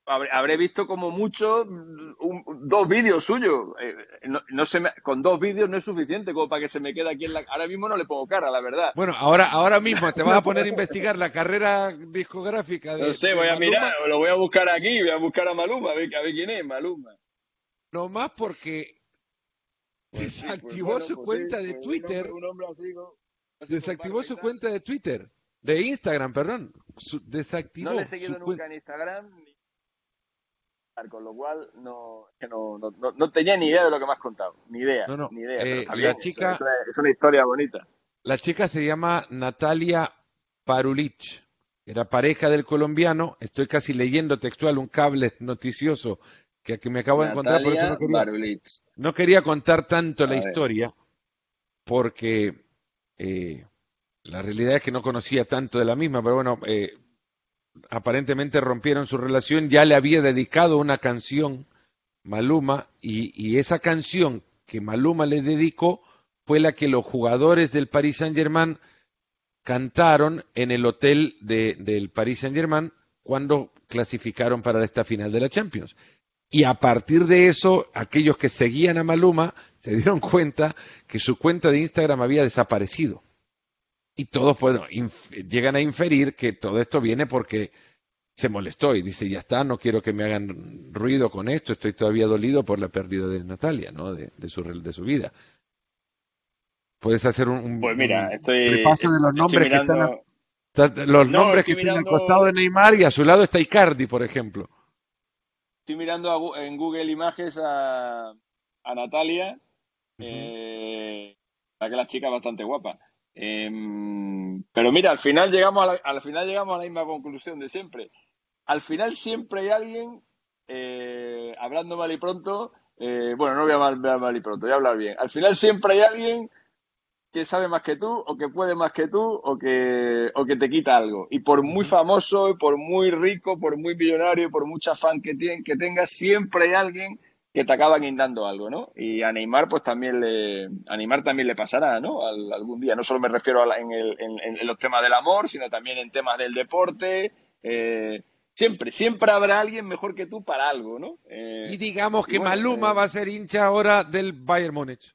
habré, visto como mucho dos vídeos suyos. Eh, no, con dos vídeos no es suficiente como para que se me quede aquí en la... Ahora mismo no le pongo cara, la verdad. Bueno, ahora, ahora mismo te vas a poner a investigar la carrera discográfica de No sé, voy a mirar, lo voy a buscar aquí, voy a buscar a Maluma, a ver, quién es Maluma. No más porque pues pues desactivó su pues cuenta de Twitter. desactivó su cuenta de Twitter. De Instagram, perdón. desactivó. No le he seguido nunca en Instagram con lo cual no, no, no, tenía ni idea de lo que me has contado, ni idea, ni idea. Eh, la chica, es, una historia bonita. La chica se llama Natalia Parulich, era pareja del colombiano, estoy casi leyendo textual un cable noticioso que, que me acabo de encontrar, por eso no quería, no quería contar tanto la historia, porque eh, la realidad es que no conocía tanto de la misma, pero bueno, eh, aparentemente rompieron su relación, ya le había dedicado una canción Maluma y, esa canción que Maluma le dedicó fue la que los jugadores del Paris Saint Germain cantaron en el hotel del Paris Saint Germain cuando clasificaron para esta final de la Champions. Y a partir de eso, aquellos que seguían a Maluma se dieron cuenta que su cuenta de Instagram había desaparecido. Y todos llegan a inferir que todo esto viene porque se molestó y dice, ya está, no quiero que me hagan ruido con esto, estoy todavía dolido por la pérdida de Natalia, ¿no? De, su, de su vida. Puedes hacer un, pues mira, estoy, repaso de los nombres que están, los nombres que están al costado de Neymar y a su lado está Icardi, por ejemplo. Estoy mirando en Google Images a, a Natalia, eh, que la chica es bastante guapa. Em, pero mira, al final llegamos a la, al final llegamos a la misma conclusión de siempre. Al final siempre hay alguien, eh, hablando mal y pronto, eh, bueno, no voy a hablar mal y pronto, voy a hablar bien. Al final siempre hay alguien que sabe más que tú, o que puede más que tú, o que, o que te quita algo. Y por muy famoso, y por muy rico, por muy millonario, por mucha fan que, tiene, que tengas, siempre hay alguien que te acaban guindando algo, ¿no? Y a Neymar, pues también le, a Neymar también le pasará, ¿no? algún día. No solo me refiero a en, el, en, los temas del amor, sino también en temas del deporte. Eh, siempre, siempre habrá alguien mejor que tú para algo, ¿no? Eh, y digamos que Maluma eh, va a ser hincha ahora del Bayern Múnich.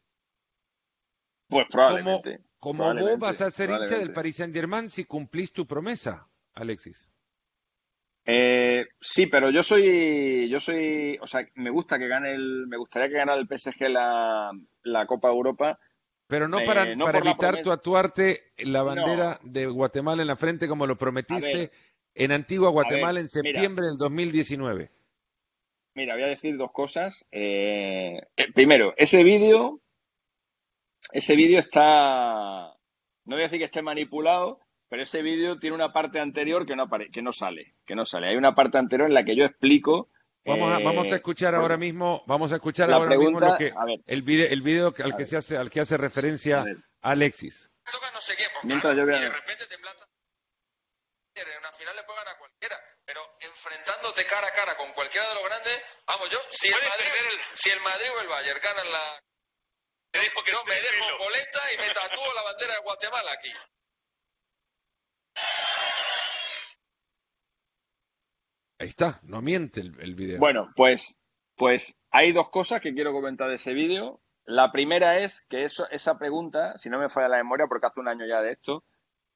Pues probablemente. Como, como vos vas a ser hincha del Paris Saint Germain si cumplís tu promesa, Alexis. Eh, sí, pero yo soy, yo soy, o sea, me gusta que gane el, me gustaría que ganara el PSG la, la Copa Europa. Pero no para, eh, para evitar tu actuarte la bandera de Guatemala en la frente como lo prometiste en Antigua Guatemala en septiembre del 2019. Mira, voy a decir dos cosas. Eh, primero, ese vídeo, ese vídeo está, no voy a decir que esté manipulado, pero ese vídeo tiene una parte anterior que no, que no sale, que no sale. Hay una parte anterior en la que yo explico. Vamos a, vamos a eh, escuchar ahora mismo, vamos a escuchar ahora mismo lo que, el video, el video al que se hace, al que hace referencia Alexis. Mientras yo vea... de repente en una final le puede ganar cualquiera, pero enfrentándote cara a cara con cualquiera de los grandes, vamos yo, si el Madrid, si el Madrid o el Bayern ganan la me dijo que no, me dejo boleta y me tatúo la bandera de Guatemala aquí. Ahí está, no miente el, video. Bueno, pues, pues hay dos cosas que quiero comentar de ese vídeo. La primera es que esa pregunta, si no me falla la memoria, porque hace un año ya de esto,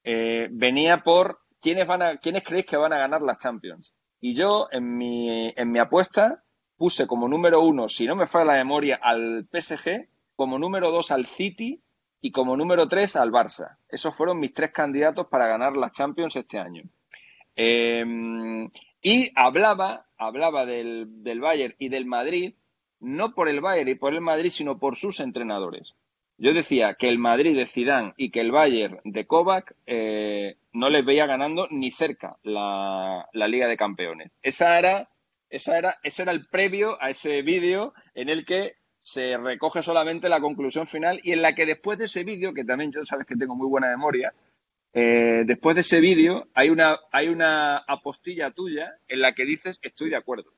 eh, venía por quiénes van a, quiénes creéis que van a ganar las Champions. Y yo en mi, en mi apuesta puse como número uno, si no me falla la memoria, al PSG, como número dos al City y como número tres al Barça. Esos fueron mis tres candidatos para ganar las Champions este año. Eh, y hablaba, hablaba del, del Bayern y del Madrid, no por el Bayern y por el Madrid, sino por sus entrenadores. Yo decía que el Madrid de Zidane y que el Bayern de Kovac eh, no les veía ganando ni cerca la, Liga de Campeones. Esa era esa era, ese era el previo a ese vídeo en el que se recoge solamente la conclusión final y en la que después de ese vídeo, que también yo sabes que tengo muy buena memoria, eh, después de ese vídeo hay una, hay una apostilla tuya en la que dices estoy de acuerdo.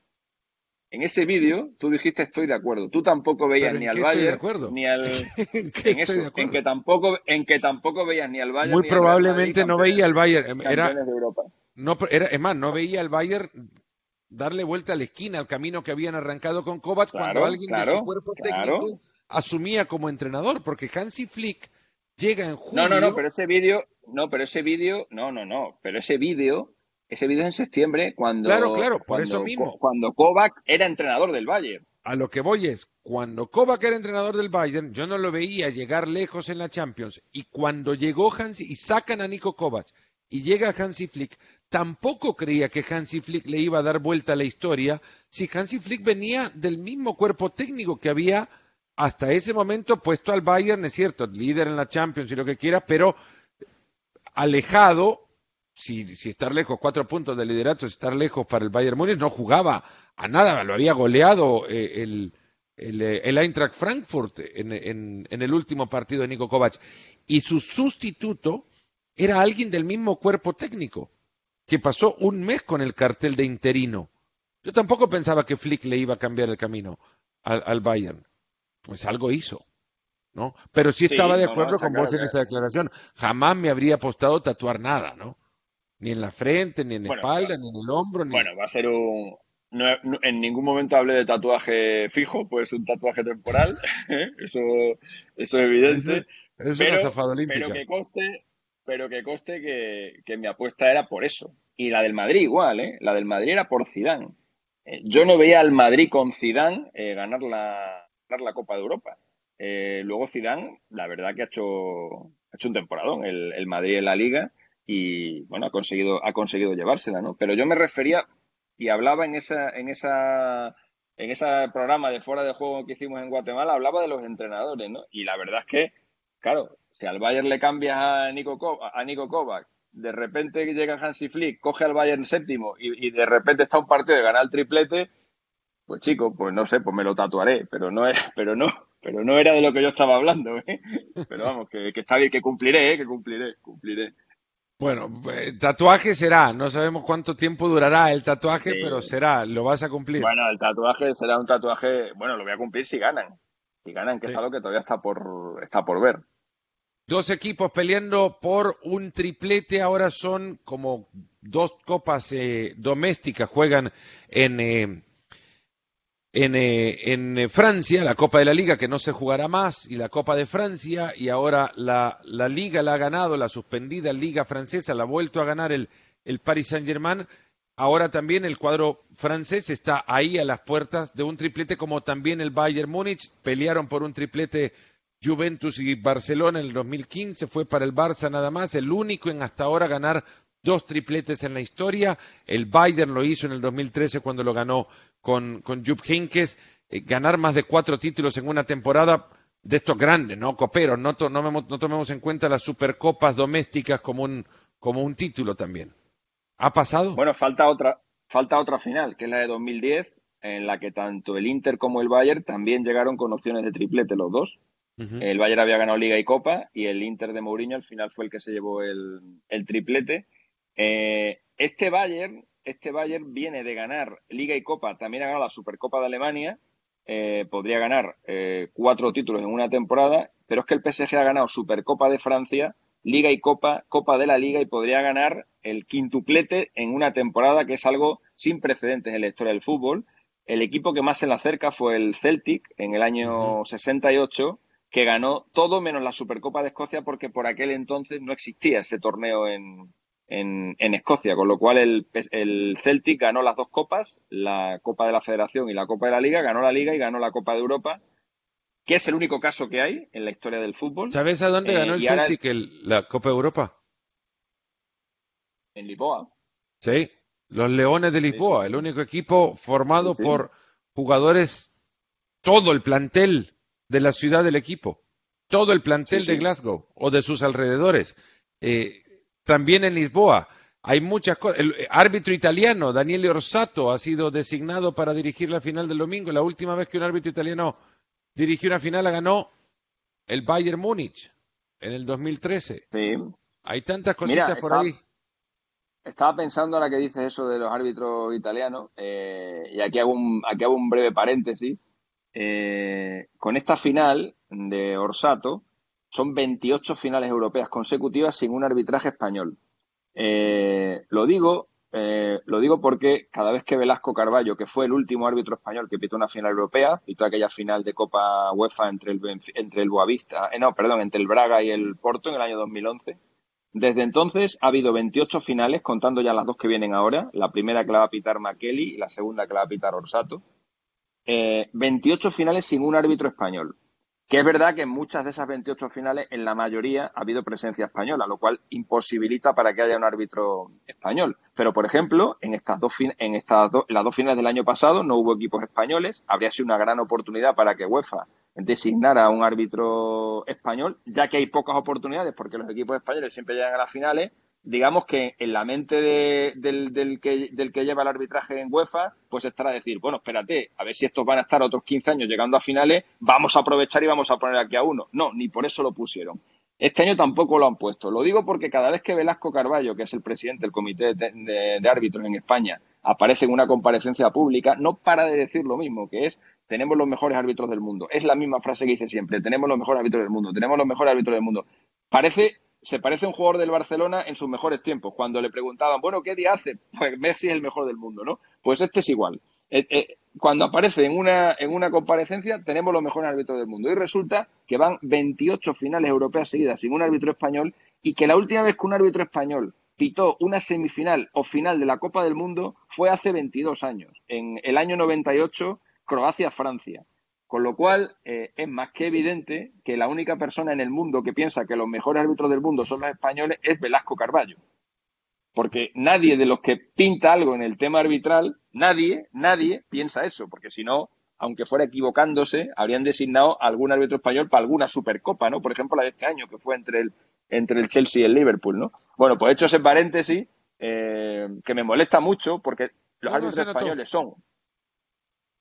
En ese vídeo tú dijiste estoy de acuerdo. Tú tampoco veías ni al Bayern ni al ¿En, en, eso, en, que tampoco en que tampoco veías ni al Bayern. Muy ni probablemente al no veía al Bayern. Era, de Europa. no, era, es más, no veía al Bayern darle vuelta a la esquina al camino que habían arrancado con Kovac Claro, cuando alguien de su cuerpo claro. técnico asumía como entrenador, porque Hansi Flick llega en julio. No, no, no, pero ese vídeo, no, pero ese vídeo, no, no, no, pero ese vídeo, ese vídeo es en septiembre cuando Claro, claro, por cuando- eso mismo. cuando Kovac era entrenador del Bayern. A lo que voy es, cuando Kovac era entrenador del Bayern, yo no lo veía llegar lejos en la Champions. Y cuando llegó Hansi y sacan a Nico Kovac y llega Hansi Flick, tampoco creía que Hansi Flick le iba a dar vuelta a la historia si Hansi Flick venía del mismo cuerpo técnico que había hasta ese momento puesto al Bayern, es cierto, líder en la Champions y lo que quiera, pero alejado, si, si estar lejos, cuatro puntos de liderato, es estar lejos para el Bayern Múnich, no jugaba a nada, lo había goleado eh, eh, el Eintracht Frankfurt en, el último partido de Nico Kovac. Y su sustituto era alguien del mismo cuerpo técnico, que pasó un mes con el cartel de interino. Yo tampoco pensaba que Flick le iba a cambiar el camino al Bayern. Pues algo hizo. ¿no? Pero sí Sí, estaba de no, no, acuerdo con claro vos en esa declaración. Jamás me habría apostado tatuar nada, ¿no? Ni en la frente, ni en la Bueno, espalda, ni en el hombro, ni... Bueno, va a ser un. No, en ningún momento hablé de tatuaje fijo, puede ser un tatuaje temporal, ¿eh? eso, eso es evidente. es pero- una zafada olímpica. Pero que coste, pero que coste que, que mi apuesta era por eso. Y la del Madrid igual, ¿eh? La del Madrid era por Zidane. Eh, yo no veía al Madrid con Zidane eh, ganar la, ganar la Copa de Europa. Eh, luego Zidane, la verdad que ha hecho, ha hecho un temporadón el, el Madrid en la Liga y bueno, ha conseguido, ha conseguido llevársela, ¿no? Pero yo me refería y hablaba en esa, en esa, en ese programa de fuera de juego que hicimos en Guatemala, hablaba de los entrenadores, ¿no? Y la verdad es que, claro, si al Bayern le cambias a Nico, a Nico Kovac, de repente llega Hansi Flick, coge al Bayern séptimo y de repente está un partido de ganar el triplete, pues chico, pues no sé, pues me lo tatuaré, pero no es, pero no, pero no era de lo que yo estaba hablando, ¿eh? Pero vamos, que, que está bien, que cumpliré, ¿eh? Que cumpliré, cumpliré. Bueno, eh, tatuaje será, no sabemos cuánto tiempo durará el tatuaje, Sí. pero será, lo vas a cumplir. Bueno, el tatuaje será un tatuaje, bueno, lo voy a cumplir si ganan. Si ganan, que es algo que todavía está por, está por ver. Dos equipos peleando por un triplete, ahora son como dos copas eh, domésticas, juegan en, eh, en, eh, eh, Francia, la Copa de la Liga que no se jugará más, y la Copa de Francia, y ahora la, la Liga la ha ganado, la suspendida Liga Francesa, la ha vuelto a ganar el, el Paris Saint-Germain. Ahora también el cuadro francés está ahí a las puertas de un triplete, como también el Bayern Múnich. Pelearon por un triplete Juventus y Barcelona en el 2015, fue para el Barça nada más, el único en hasta ahora ganar dos tripletes en la historia. El Bayern lo hizo en el 2013 cuando lo ganó con, con Jupp Heynckes. Eh, ganar más de cuatro títulos en una temporada de estos grandes, ¿no? Coperos, no, to- no, no tomemos en cuenta las supercopas domésticas como un, como un título también. ¿Ha pasado? Bueno, falta otra, falta otra final, que es la de 2010, en la que tanto el Inter como el Bayern también llegaron con opciones de triplete los dos. El Bayern había ganado Liga y Copa y el Inter de Mourinho al final fue el que se llevó el, el triplete. Eh, este Bayern, este Bayern viene de ganar Liga y Copa, también ha ganado la Supercopa de Alemania, eh, podría ganar eh, cuatro títulos en una temporada, pero es que el PSG ha ganado Supercopa de Francia, Liga y Copa, Copa de la Liga y podría ganar el quintuplete en una temporada que es algo sin precedentes en la historia del fútbol. El equipo que más se le acerca fue el Celtic en el año 68, que ganó todo menos la Supercopa de Escocia porque por aquel entonces no existía ese torneo en, en, en Escocia, con lo cual el, el Celtic ganó las dos copas, la Copa de la Federación y la Copa de la Liga, ganó la Liga y ganó la Copa de Europa, que es el único caso que hay en la historia del fútbol. ¿Sabes a dónde Eh, ganó el Celtic el- la Copa de Europa? En Lisboa. Sí, los Leones de Lisboa, sí, sí. el único equipo formado Sí, por jugadores, todo el plantel de la ciudad del equipo, todo el plantel de Glasgow o de sus alrededores. Eh, también en Lisboa, hay muchas cosas. El árbitro italiano, Daniele Orsato, ha sido designado para dirigir la final del domingo. La última vez que un árbitro italiano dirigió una final la ganó el Bayern Múnich en el 2013. Sí. Hay tantas cositas por ahí. Estaba pensando ahora que dices eso de los árbitros italianos, eh, y aquí hago, un, aquí hago un breve paréntesis. Eh, con esta final de Orsato, son 28 finales europeas consecutivas sin un arbitraje español. Eh, lo digo lo digo porque cada vez que Velasco Carballo, que fue el último árbitro español que pitó una final europea, pitó aquella final de Copa UEFA entre el, entre el Boavista, no, perdón, entre el Braga y el Porto en el año 2011, desde entonces ha habido 28 finales, contando ya las dos que vienen ahora, la primera que la va a pitar Makeli y la segunda que la va a pitar Orsato. 28 eh, finales sin un árbitro español. Que es verdad que en muchas de esas 28 finales, en la mayoría, ha habido presencia española, lo cual imposibilita para que haya un árbitro español. Pero, por ejemplo, en estas dos en estas las dos finales del año pasado no hubo equipos españoles. Habría sido una gran oportunidad para que UEFA designar a un árbitro español, ya que hay pocas oportunidades porque los equipos españoles siempre llegan a las finales. Digamos que en la mente del, que, del que lleva el arbitraje en UEFA, pues estará a decir, bueno, espérate, a ver si estos van a estar otros 15 años llegando a finales, vamos a aprovechar y vamos a poner aquí a uno. No, ni por eso lo pusieron. Este año tampoco lo han puesto. Lo digo porque cada vez que Velasco Carballo, que es el presidente del Comité de, Árbitros en España, aparece en una comparecencia pública, no para de decir lo mismo, que es tenemos los mejores árbitros del mundo. Es la misma frase que dice siempre, tenemos los mejores árbitros del mundo, tenemos los mejores árbitros del mundo. Parece, se parece a un jugador del Barcelona en sus mejores tiempos, cuando le preguntaban, bueno, ¿qué día hace? Pues Messi es el mejor del mundo, ¿no? Pues este es igual. Eh, eh, cuando aparece en una, en una comparecencia, tenemos los mejores árbitros del mundo. Y resulta que van 28 finales europeas seguidas sin un árbitro español y que la última vez que un árbitro español pitó una semifinal o final de la Copa del Mundo fue hace 22 años, en el año 98 Croacia-Francia. Con lo cual, eh, es más que evidente que la única persona en el mundo que piensa que los mejores árbitros del mundo son los españoles es Velasco Carballo. Porque nadie de los que pinta algo en el tema arbitral, nadie, nadie piensa eso, porque si no, aunque fuera equivocándose, habrían designado algún árbitro español para alguna supercopa, ¿no? Por ejemplo, la de este año, que fue entre el, entre el Chelsea y el Liverpool, ¿no? Bueno, pues hecho ese paréntesis, eh, que me molesta mucho, porque los árbitros españoles son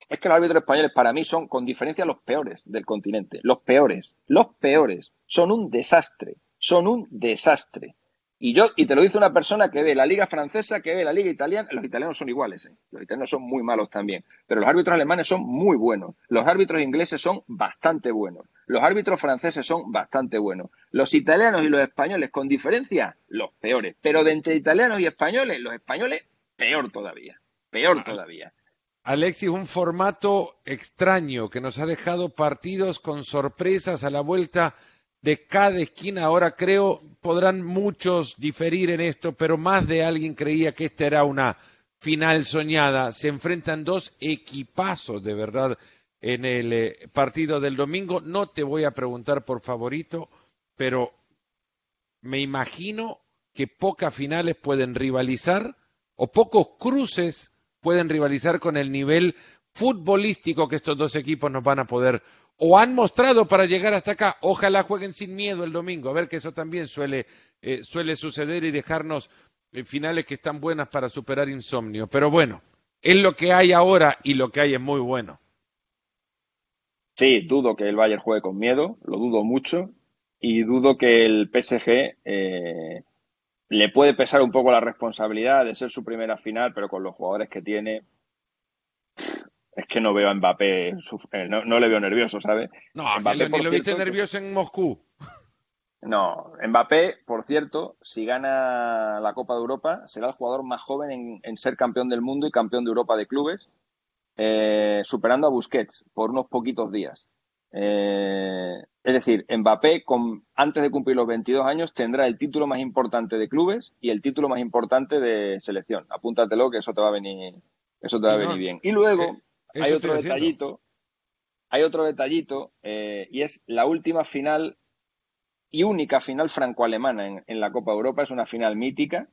es que los árbitros españoles para mí son, con diferencia, los peores del continente. Los peores. Los peores. Son un desastre. Son un desastre. Y yo, y te lo dice una persona que ve la liga francesa, que ve la liga italiana, los italianos son iguales, ¿eh? los italianos son muy malos también, pero los árbitros alemanes son muy buenos, los árbitros ingleses son bastante buenos, los árbitros franceses son bastante buenos, los italianos y los españoles con diferencia, los peores, pero de entre italianos y españoles, los españoles, peor todavía, peor todavía. Alexis, un formato extraño que nos ha dejado partidos con sorpresas a la vuelta de cada esquina. Ahora creo podrán muchos diferir en esto, pero más de alguien creía que esta era una final soñada. Se enfrentan dos equipazos de verdad en el eh, partido del domingo. No te voy a preguntar por favorito, pero me imagino que pocas finales pueden rivalizar o pocos cruces pueden rivalizar con el nivel futbolístico que estos dos equipos nos van a poder o han mostrado para llegar hasta acá. Ojalá jueguen sin miedo el domingo, a ver que eso también suele, eh, suele suceder y dejarnos eh, finales que están buenas para superar insomnio. Pero bueno, es lo que hay ahora y lo que hay es muy bueno. Sí, dudo que el Bayern juegue con miedo, lo dudo mucho y dudo que el PSG eh, le puede pesar un poco la responsabilidad de ser su primera final, pero con los jugadores que tiene, es que no veo a Mbappé, eh, no, le veo nervioso, ¿sabes? No, Mbappé, ni lo viste nervioso en Moscú. No, Mbappé, por cierto, si gana la Copa de Europa, será el jugador más joven en, ser campeón del mundo y campeón de Europa de clubes, eh, superando a Busquets por unos poquitos días. Eh, es decir, Mbappé, con, antes de cumplir los 22 años, tendrá el título más importante de clubes y el título más importante de selección. Apúntatelo que eso te va a venir, eso te va a venir bien. Y luego eh, hay otro detallito, hay otro detallito eh, y es la última final y única final franco-alemana en, la Copa Europa. Es una final mítica.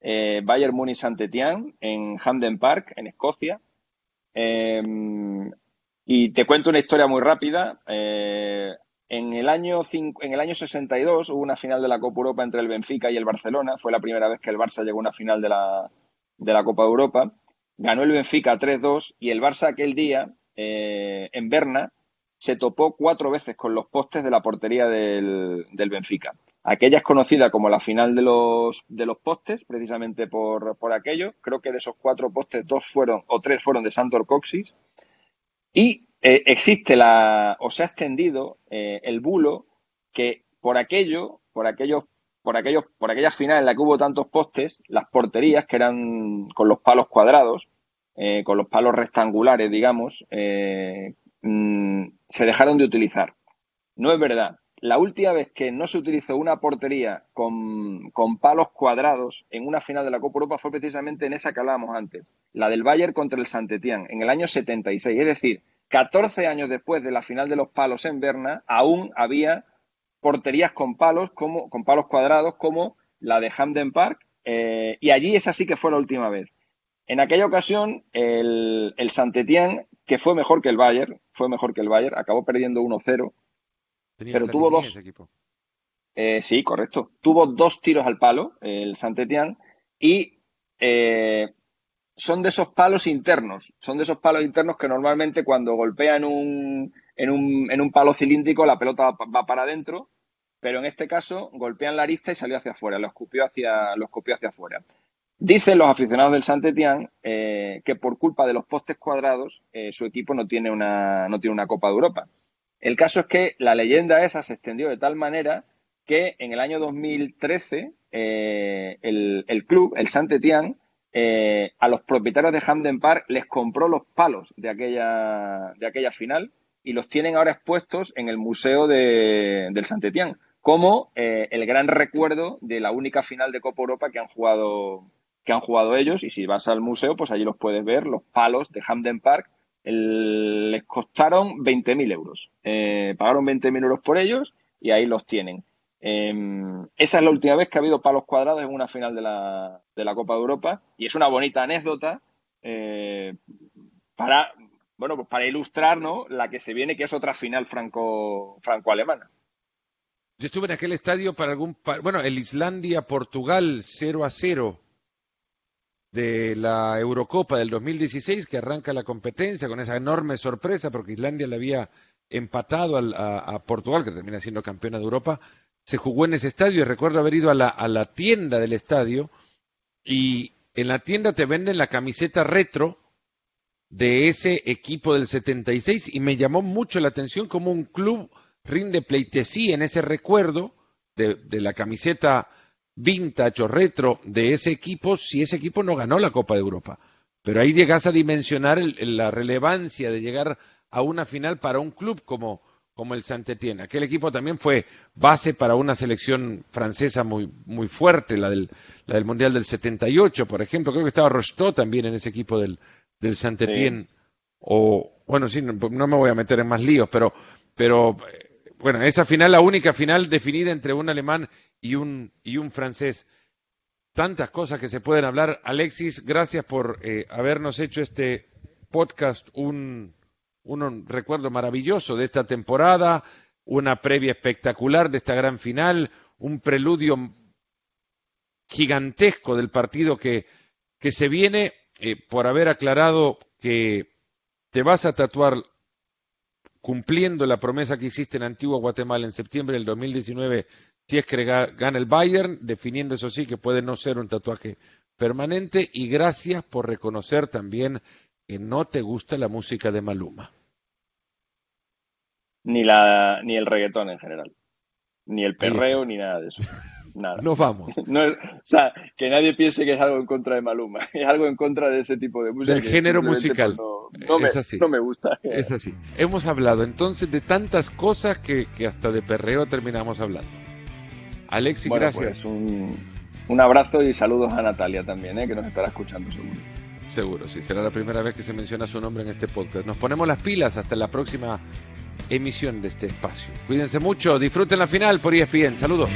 Bayern Munich saint en Hamden Park, en Escocia. Y te cuento una historia muy rápida. Eh, En el, año en el año 62 hubo una final de la Copa Europa entre el Benfica y el Barcelona. Fue la primera vez que el Barça llegó a una final de la, Copa Europa. Ganó el Benfica 3-2 y el Barça aquel día, eh, en Berna, se topó cuatro veces con los postes de la portería del, del, Benfica. Aquella es conocida como la final de los, de los postes, precisamente por, por, aquello. Creo que de esos cuatro postes, dos fueron o tres fueron de Santor Coxis. Y eh, existe la, o se ha extendido eh, el bulo que por aquello, por aquellos, por aquellos, por aquellas finales en las que hubo tantos postes, las porterías que eran con los palos cuadrados, eh, con los palos rectangulares, digamos, mm, se dejaron de utilizar. No es verdad. La última vez que no se utilizó una portería con, con, palos cuadrados en una final de la Copa Europa fue precisamente en esa que hablábamos antes, la del Bayern contra el Saint-Étienne, en el año 76. Es decir, 14 años después de la final de los palos en Berna, aún había porterías con palos, como, con palos cuadrados, como la de Hamden Park, eh, y allí esa sí que fue la última vez. En aquella ocasión, el, el Saint-Étienne, que fue mejor que el Bayern, fue mejor que el Bayern, acabó perdiendo 1-0, pero tuvo dos. Equipo. Eh, sí, correcto. Tuvo dos tiros al palo, el Saint-Étienne, y eh, son de esos palos internos, son de esos palos internos que normalmente cuando golpean un, en, un, en un palo cilíndrico la pelota va para adentro, pero en este caso golpean la arista y salió hacia afuera, lo escupió hacia, lo escupió hacia afuera. Dicen los aficionados del saint eh, que por culpa de los postes cuadrados eh, su equipo no tiene, una, no tiene una Copa de Europa. El caso es que la leyenda esa se extendió de tal manera que en el año 2013 eh, el, el, club, el saint eh, a los propietarios de Hamden Park les compró los palos de aquella, de aquella final y los tienen ahora expuestos en el Museo de, del Saint-Étienne como eh, el gran recuerdo de la única final de Copa Europa que han jugado que han jugado ellos. Y si vas al museo pues allí los puedes ver los palos de Hamden Park les costaron 20.000 euros eh, pagaron 20.000 euros por ellos y ahí los tienen Em, esa es la última vez que ha habido palos cuadrados en una final de la, de la Copa de Europa y es una bonita anécdota eh, para, bueno, pues para ilustrar la que se viene, que es otra final franco, franco-alemana. Yo estuve en aquel estadio para algún. Bueno, el Islandia-Portugal 0 a 0 de la Eurocopa del 2016, que arranca la competencia con esa enorme sorpresa, porque Islandia le había empatado a Portugal, que termina siendo campeona de Europa. Se jugó en ese estadio. Y recuerdo haber ido a la, a la tienda del estadio y en la tienda te venden la camiseta retro de ese equipo del 76 y me llamó mucho la atención como un club rinde pleitesía en ese recuerdo de, de, la camiseta vintage o retro de ese equipo si ese equipo no ganó la Copa de Europa. Pero ahí llegas a dimensionar la relevancia de llegar a una final para un club como, como el Saint-Étienne. Aquel equipo también fue base para una selección francesa muy, muy fuerte, la del, la del Mundial del 78, por ejemplo. Creo que estaba Rocheteau también en ese equipo del, del Saint-Étienne. O, bueno, sí, no, me voy a meter en más líos, pero, pero, bueno, esa final, la única final definida entre un alemán y un, y un francés. Tantas cosas que se pueden hablar. Alexis, gracias por eh, habernos hecho este podcast un un recuerdo maravilloso de esta temporada, una previa espectacular de esta gran final, un preludio gigantesco del partido que, que se viene eh, por haber aclarado que te vas a tatuar cumpliendo la promesa que hiciste en Antigua Guatemala en septiembre del 2019, si es que gana el Bayern, definiendo eso sí que puede no ser un tatuaje permanente, y gracias por reconocer también que no te gusta la música de Maluma ni, la, ni el reggaetón en general. Ni el perreo, ni nada de eso. Nada. Nos vamos. o sea, que nadie piense que es algo en contra de Maluma. Es algo en contra de ese tipo de música. Del género musical. No, me, no me gusta. Es así. Hemos hablado entonces de tantas cosas que, que hasta de perreo terminamos hablando. Alexi, gracias. Pues un, un, abrazo y saludos a Natalia también, ¿eh? que nos estará escuchando seguro. Seguro, sí, será la primera vez que se menciona su nombre en este podcast. Nos ponemos las pilas hasta la próxima emisión de este espacio. Cuídense mucho, disfruten la final por ESPN. Saludos.